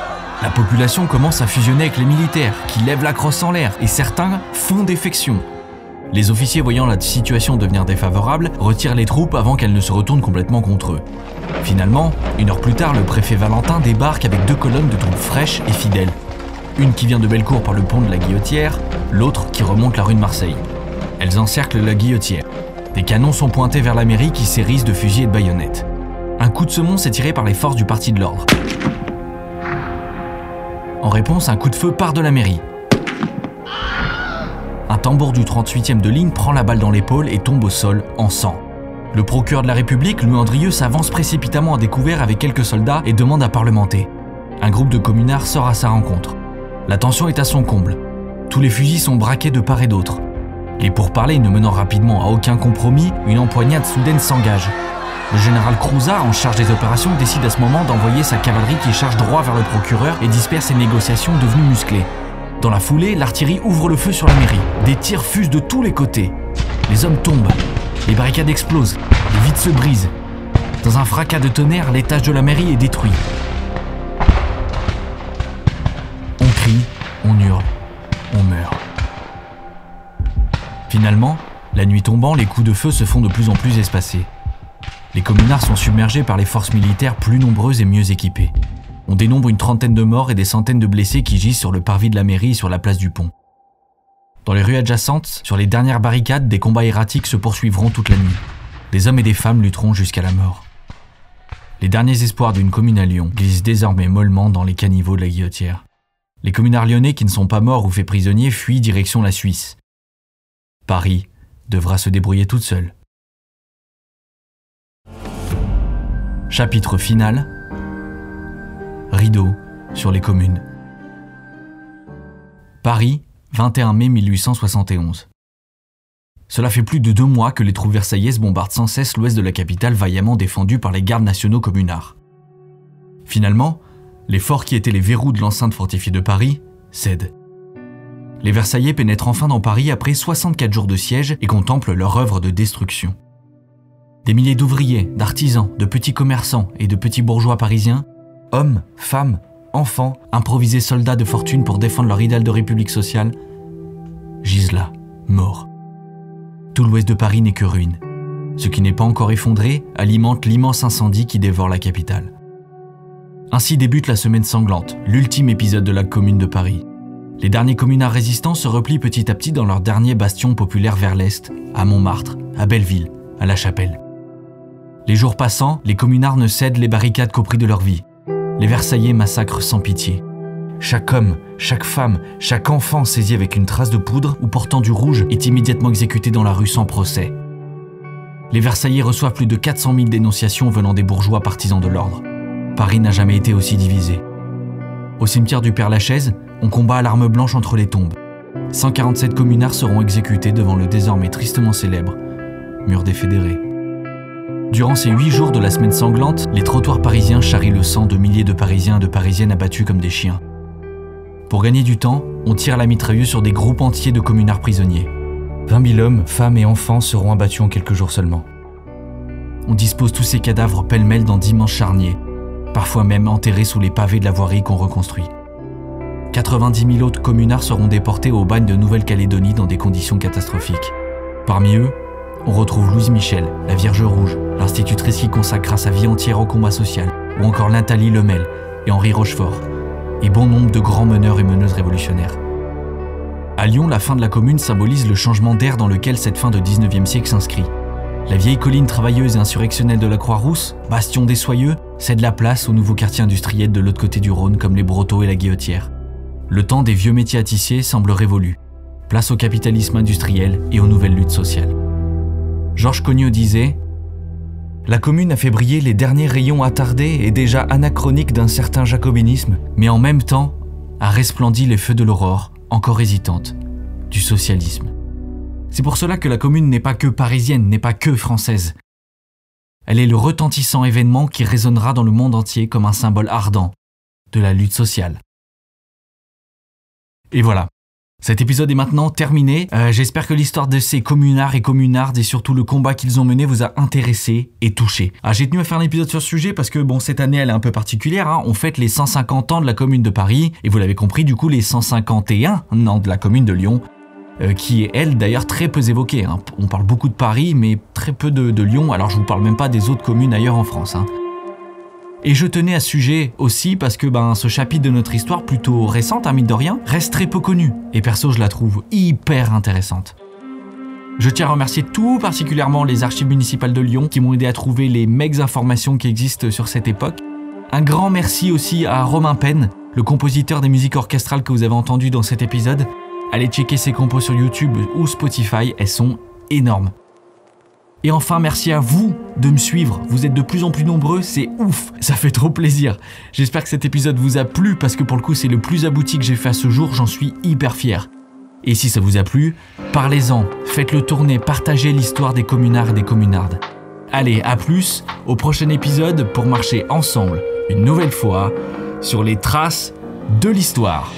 La population commence à fusionner avec les militaires, qui lèvent la crosse en l'air, et certains font défection. Les officiers voyant la situation devenir défavorable retirent les troupes avant qu'elles ne se retournent complètement contre eux. Finalement, une heure plus tard, le préfet Valentin débarque avec deux colonnes de troupes fraîches et fidèles. Une qui vient de Bellecour par le pont de la Guillotière, l'autre qui remonte la rue de Marseille. Elles encerclent la Guillotière. Des canons sont pointés vers la mairie qui s'érisse de fusils et de baïonnettes. Un coup de semonce est tiré par les forces du Parti de l'Ordre. En réponse, un coup de feu part de la mairie. Un tambour du 38e de ligne prend la balle dans l'épaule et tombe au sol en sang. Le procureur de la République, Louis Andrieux, s'avance précipitamment à découvert avec quelques soldats et demande à parlementer. Un groupe de communards sort à sa rencontre. La tension est à son comble. Tous les fusils sont braqués de part et d'autre. Et pour parler ne menant rapidement à aucun compromis, une empoignade soudaine s'engage. Le général Crouza, en charge des opérations, décide à ce moment d'envoyer sa cavalerie qui charge droit vers le procureur et disperse les négociations devenues musclées. Dans la foulée, l'artillerie ouvre le feu sur la mairie. Des tirs fusent de tous les côtés. Les hommes tombent. Les barricades explosent. Les vitres se brisent. Dans un fracas de tonnerre, l'étage de la mairie est détruit. On crie, on hurle, on meurt. Finalement, la nuit tombant, les coups de feu se font de plus en plus espacés. Les communards sont submergés par les forces militaires plus nombreuses et mieux équipées. On dénombre une trentaine de morts et des centaines de blessés qui gisent sur le parvis de la mairie et sur la place du pont. Dans les rues adjacentes, sur les dernières barricades, des combats erratiques se poursuivront toute la nuit. Des hommes et des femmes lutteront jusqu'à la mort. Les derniers espoirs d'une commune à Lyon glissent désormais mollement dans les caniveaux de la guillotière. Les communards lyonnais qui ne sont pas morts ou faits prisonniers fuient direction la Suisse. Paris devra se débrouiller toute seule. Chapitre final Rideau sur les communes. Paris, 21 mai 1871. Cela fait plus de deux mois que les troupes versaillaises bombardent sans cesse l'ouest de la capitale vaillamment défendue par les gardes nationaux communards. Finalement, les forts qui étaient les verrous de l'enceinte fortifiée de Paris cèdent. Les Versaillais pénètrent enfin dans Paris après 64 jours de siège et contemplent leur œuvre de destruction. Des milliers d'ouvriers, d'artisans, de petits commerçants et de petits bourgeois parisiens, hommes, femmes, enfants, improvisés soldats de fortune pour défendre leur idéal de république sociale, gisent là, morts. Tout l'ouest de Paris n'est que ruine. Ce qui n'est pas encore effondré alimente l'immense incendie qui dévore la capitale. Ainsi débute la semaine sanglante, l'ultime épisode de la commune de Paris. Les derniers communards résistants se replient petit à petit dans leur dernier bastion populaire vers l'est, à Montmartre, à Belleville, à La Chapelle. Les jours passant, les communards ne cèdent les barricades qu'au prix de leur vie. Les Versaillais massacrent sans pitié. Chaque homme, chaque femme, chaque enfant saisi avec une trace de poudre ou portant du rouge est immédiatement exécuté dans la rue sans procès. Les Versaillais reçoivent plus de 400 000 dénonciations venant des bourgeois partisans de l'ordre. Paris n'a jamais été aussi divisé. Au cimetière du Père-Lachaise, on combat à l'arme blanche entre les tombes. 147 communards seront exécutés devant le désormais tristement célèbre mur des fédérés. Durant ces huit jours de la semaine sanglante, les trottoirs parisiens charrient le sang de milliers de Parisiens et de Parisiennes abattus comme des chiens. Pour gagner du temps, on tire la mitrailleuse sur des groupes entiers de communards prisonniers. 20 000 hommes, femmes et enfants seront abattus en quelques jours seulement. On dispose tous ces cadavres pêle-mêle dans d'immenses charniers, parfois même enterrés sous les pavés de la voirie qu'on reconstruit. 90 000 autres communards seront déportés au bagne de Nouvelle-Calédonie dans des conditions catastrophiques. Parmi eux, on retrouve Louise Michel, la Vierge Rouge, l'institutrice qui consacra sa vie entière au combat social, ou encore Nathalie Lemel et Henri Rochefort, et bon nombre de grands meneurs et meneuses révolutionnaires. À Lyon, la fin de la commune symbolise le changement d'air dans lequel cette fin de 19e siècle s'inscrit. La vieille colline travailleuse et insurrectionnelle de la Croix-Rousse, bastion des soyeux, cède la place aux nouveaux quartiers industriels de l'autre côté du Rhône comme les Brotteaux et la Guillotière. Le temps des vieux métiers à tisser semble révolu. Place au capitalisme industriel et aux nouvelles luttes sociales. Georges Cognot disait La commune a fait briller les derniers rayons attardés et déjà anachroniques d'un certain jacobinisme, mais en même temps a resplendi les feux de l'aurore, encore hésitante, du socialisme. C'est pour cela que la commune n'est pas que parisienne, n'est pas que française. Elle est le retentissant événement qui résonnera dans le monde entier comme un symbole ardent de la lutte sociale. Et voilà. Cet épisode est maintenant terminé. Euh, J'espère que l'histoire de ces communards et communardes et surtout le combat qu'ils ont mené vous a intéressé et touché. Ah, J'ai tenu à faire un épisode sur ce sujet parce que bon, cette année elle est un peu particulière. Hein. On fête les 150 ans de la commune de Paris et vous l'avez compris, du coup les 151 ans de la commune de Lyon. euh, qui est elle d'ailleurs très peu évoquée. hein. On parle beaucoup de Paris, mais très peu de, Lyon, alors je vous parle même pas des autres communes ailleurs en France. hein. Et je tenais à ce sujet aussi parce que ben, ce chapitre de notre histoire, plutôt récente, hein, mine de rien, reste très peu connu. Et perso, je la trouve hyper intéressante. Je tiens à remercier tout particulièrement les archives municipales de Lyon qui m'ont aidé à trouver les mecs informations qui existent sur cette époque. Un grand merci aussi à Romain Penn, le compositeur des musiques orchestrales que vous avez entendues dans cet épisode. Allez checker ses compos sur YouTube ou Spotify, elles sont énormes. Et enfin, merci à vous de me suivre. Vous êtes de plus en plus nombreux, c'est ouf, ça fait trop plaisir. J'espère que cet épisode vous a plu parce que pour le coup, c'est le plus abouti que j'ai fait à ce jour, j'en suis hyper fier. Et si ça vous a plu, parlez-en, faites-le tourner, partagez l'histoire des communards et des communardes. Allez, à plus, au prochain épisode pour marcher ensemble, une nouvelle fois, sur les traces de l'histoire.